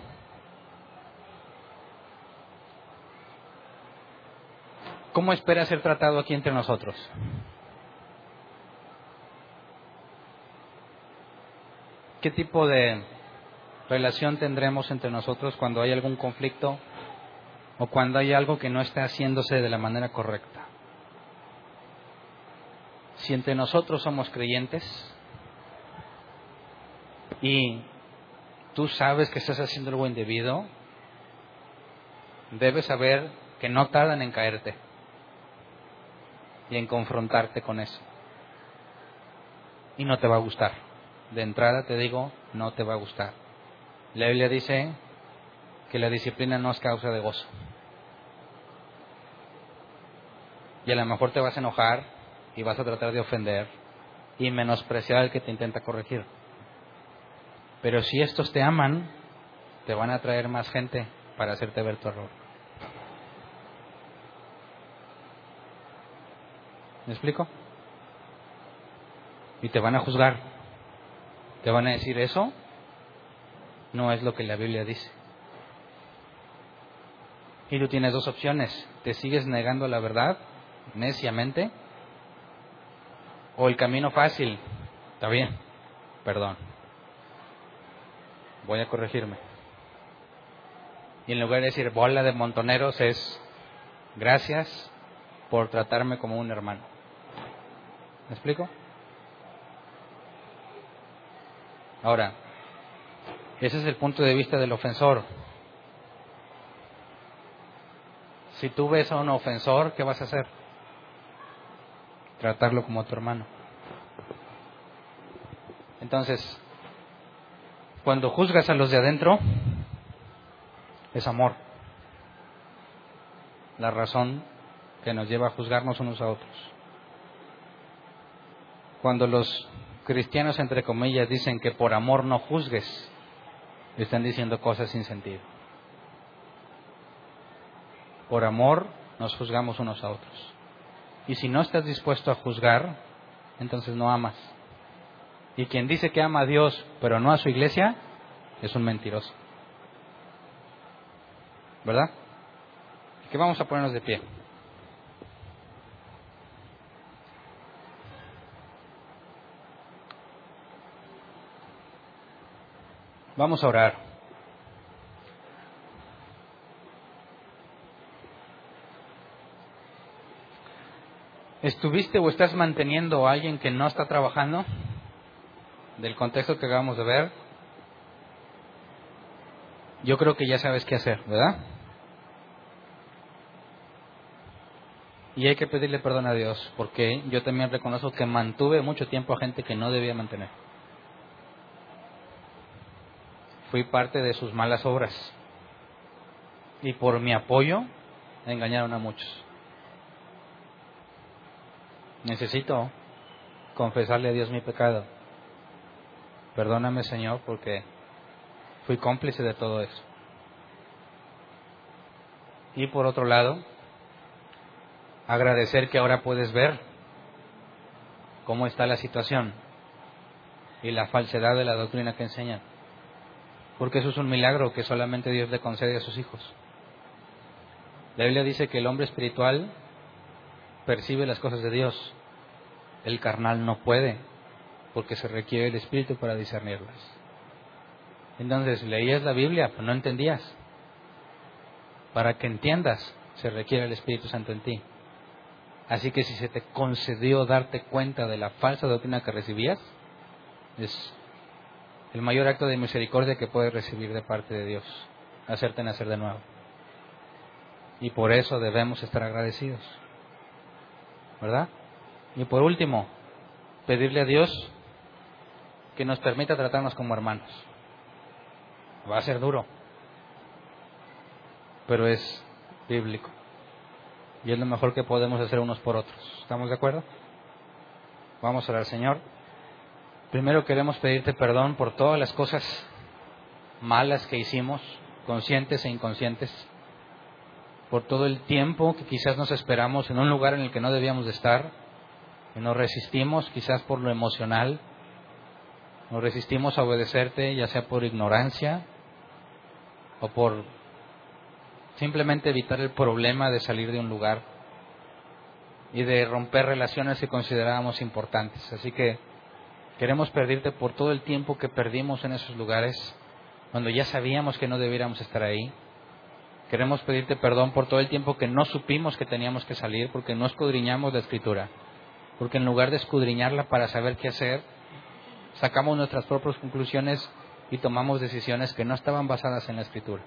Speaker 1: ¿cómo espera ser tratado aquí entre nosotros? ¿Qué tipo de relación tendremos entre nosotros cuando hay algún conflicto o cuando hay algo que no está haciéndose de la manera correcta? Si entre nosotros somos creyentes y tú sabes que estás haciendo algo indebido, debes saber que no tardan en caerte y en confrontarte con eso. Y no te va a gustar de entrada te digo, no te va a gustar. La Biblia dice que la disciplina no es causa de gozo. Y a lo mejor te vas a enojar y vas a tratar de ofender y menospreciar al que te intenta corregir. Pero si estos te aman, te van a traer más gente para hacerte ver tu error. ¿Me explico? Y te van a juzgar te van a decir eso no es lo que la Biblia dice. Y tú tienes dos opciones. Te sigues negando la verdad neciamente o el camino fácil. Está bien, perdón. Voy a corregirme. Y en lugar de decir bola de montoneros es gracias por tratarme como un hermano. ¿Me explico? Ahora, ese es el punto de vista del ofensor. Si tú ves a un ofensor, ¿qué vas a hacer? Tratarlo como tu hermano. Entonces, cuando juzgas a los de adentro, es amor. La razón que nos lleva a juzgarnos unos a otros. Cuando los cristianos, entre comillas, dicen que por amor no juzgues, están diciendo cosas sin sentido. Por amor nos juzgamos unos a otros. Y si no estás dispuesto a juzgar, entonces no amas. Y quien dice que ama a Dios, pero no a su iglesia, es un mentiroso. ¿Verdad? Que vamos a ponernos de pie. Vamos a orar. ¿Estuviste o estás manteniendo a alguien que no está trabajando? Del contexto que acabamos de ver. Yo creo que ya sabes qué hacer, ¿verdad? Y hay que pedirle perdón a Dios, porque yo también reconozco que mantuve mucho tiempo a gente que no debía mantener fui parte de sus malas obras. Y por mi apoyo engañaron a muchos. Necesito confesarle a Dios mi pecado. Perdóname, Señor, porque fui cómplice de todo eso. Y por otro lado, agradecer que ahora puedes ver cómo está la situación y la falsedad de la doctrina que enseñan. Porque eso es un milagro que solamente Dios le concede a sus hijos. La Biblia dice que el hombre espiritual percibe las cosas de Dios, el carnal no puede, porque se requiere el espíritu para discernirlas. Entonces, leías la Biblia, pero no entendías. Para que entiendas, se requiere el Espíritu Santo en ti. Así que si se te concedió darte cuenta de la falsa doctrina que recibías, es el mayor acto de misericordia que puedes recibir de parte de Dios, hacerte nacer de nuevo. Y por eso debemos estar agradecidos. ¿Verdad? Y por último, pedirle a Dios que nos permita tratarnos como hermanos. Va a ser duro, pero es bíblico. Y es lo mejor que podemos hacer unos por otros. ¿Estamos de acuerdo? Vamos a orar, Señor. Primero queremos pedirte perdón por todas las cosas malas que hicimos, conscientes e inconscientes, por todo el tiempo que quizás nos esperamos en un lugar en el que no debíamos de estar, y nos resistimos quizás por lo emocional, nos resistimos a obedecerte ya sea por ignorancia o por simplemente evitar el problema de salir de un lugar y de romper relaciones que considerábamos importantes. Así que queremos pedirte por todo el tiempo que perdimos en esos lugares, cuando ya sabíamos que no debiéramos estar ahí. Queremos pedirte perdón por todo el tiempo que no supimos que teníamos que salir porque no escudriñamos la escritura. Porque en lugar de escudriñarla para saber qué hacer, sacamos nuestras propias conclusiones y tomamos decisiones que no estaban basadas en la escritura.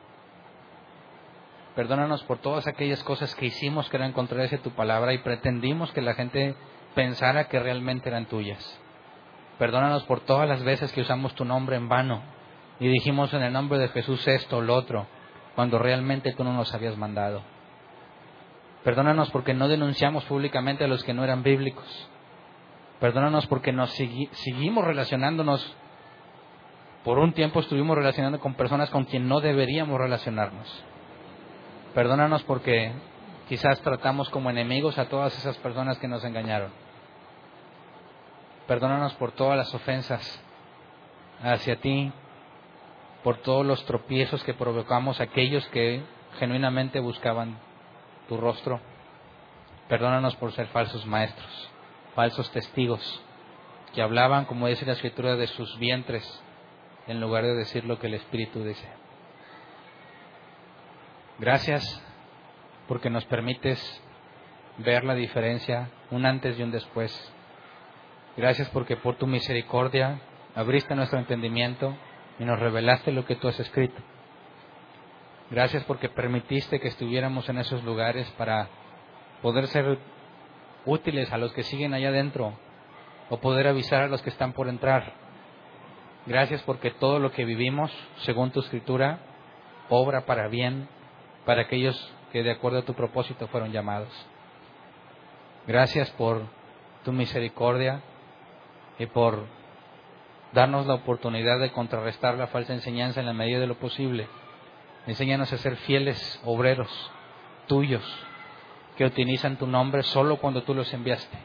Speaker 1: Perdónanos por todas aquellas cosas que hicimos que eran contrarias a tu palabra y pretendimos que la gente pensara que realmente eran tuyas. Perdónanos por todas las veces que usamos tu nombre en vano y dijimos en el nombre de Jesús esto o lo otro, cuando realmente tú no nos habías mandado. Perdónanos porque no denunciamos públicamente a los que no eran bíblicos. Perdónanos porque nos seguimos relacionándonos. Por un tiempo estuvimos relacionando con personas con quien no deberíamos relacionarnos. Perdónanos porque quizás tratamos como enemigos a todas esas personas que nos engañaron. Perdónanos por todas las ofensas hacia ti, por todos los tropiezos que provocamos a aquellos que genuinamente buscaban tu rostro. Perdónanos por ser falsos maestros, falsos testigos, que hablaban, como dice la escritura, de sus vientres, en lugar de decir lo que el Espíritu dice. Gracias porque nos permites ver la diferencia, un antes y un después. Gracias porque por tu misericordia abriste nuestro entendimiento y nos revelaste lo que tú has escrito. Gracias porque permitiste que estuviéramos en esos lugares para poder ser útiles a los que siguen allá adentro o poder avisar a los que están por entrar. Gracias porque todo lo que vivimos, según tu escritura, obra para bien para aquellos que de acuerdo a tu propósito fueron llamados. Gracias por tu misericordia y por darnos la oportunidad de contrarrestar la falsa enseñanza en la medida de lo posible. Enséñanos a ser fieles obreros tuyos que utilizan tu nombre solo cuando tú los enviaste,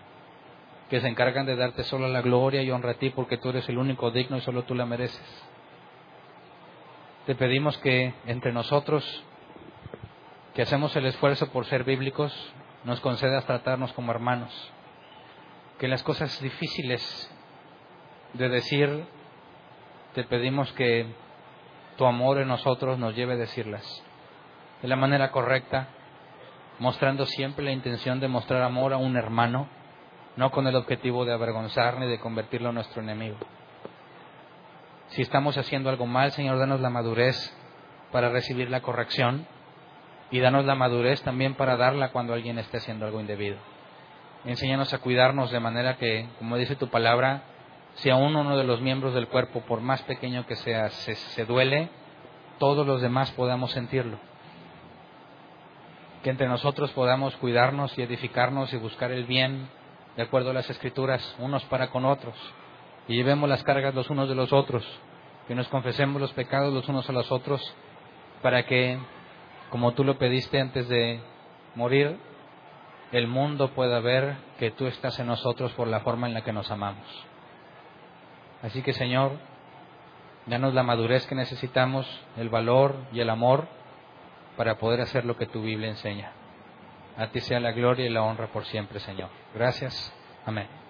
Speaker 1: que se encargan de darte solo la gloria y honra a ti porque tú eres el único digno y solo tú la mereces. Te pedimos que entre nosotros que hacemos el esfuerzo por ser bíblicos, nos concedas tratarnos como hermanos. Que las cosas difíciles de decir, te pedimos que tu amor en nosotros nos lleve a decirlas de la manera correcta, mostrando siempre la intención de mostrar amor a un hermano, no con el objetivo de avergonzar ni de convertirlo en nuestro enemigo. Si estamos haciendo algo mal, Señor, danos la madurez para recibir la corrección y danos la madurez también para darla cuando alguien esté haciendo algo indebido. Enséñanos a cuidarnos de manera que, como dice tu palabra, si aún uno de los miembros del cuerpo, por más pequeño que sea, se, se duele, todos los demás podamos sentirlo. Que entre nosotros podamos cuidarnos y edificarnos y buscar el bien de acuerdo a las escrituras, unos para con otros, y llevemos las cargas los unos de los otros, que nos confesemos los pecados los unos a los otros, para que como tú lo pediste antes de morir, el mundo pueda ver que tú estás en nosotros por la forma en la que nos amamos. Así que Señor, Danos la madurez que necesitamos, el valor y el amor para poder hacer lo que tu Biblia enseña. A ti sea la gloria y la honra por siempre, Señor. Gracias. Amén.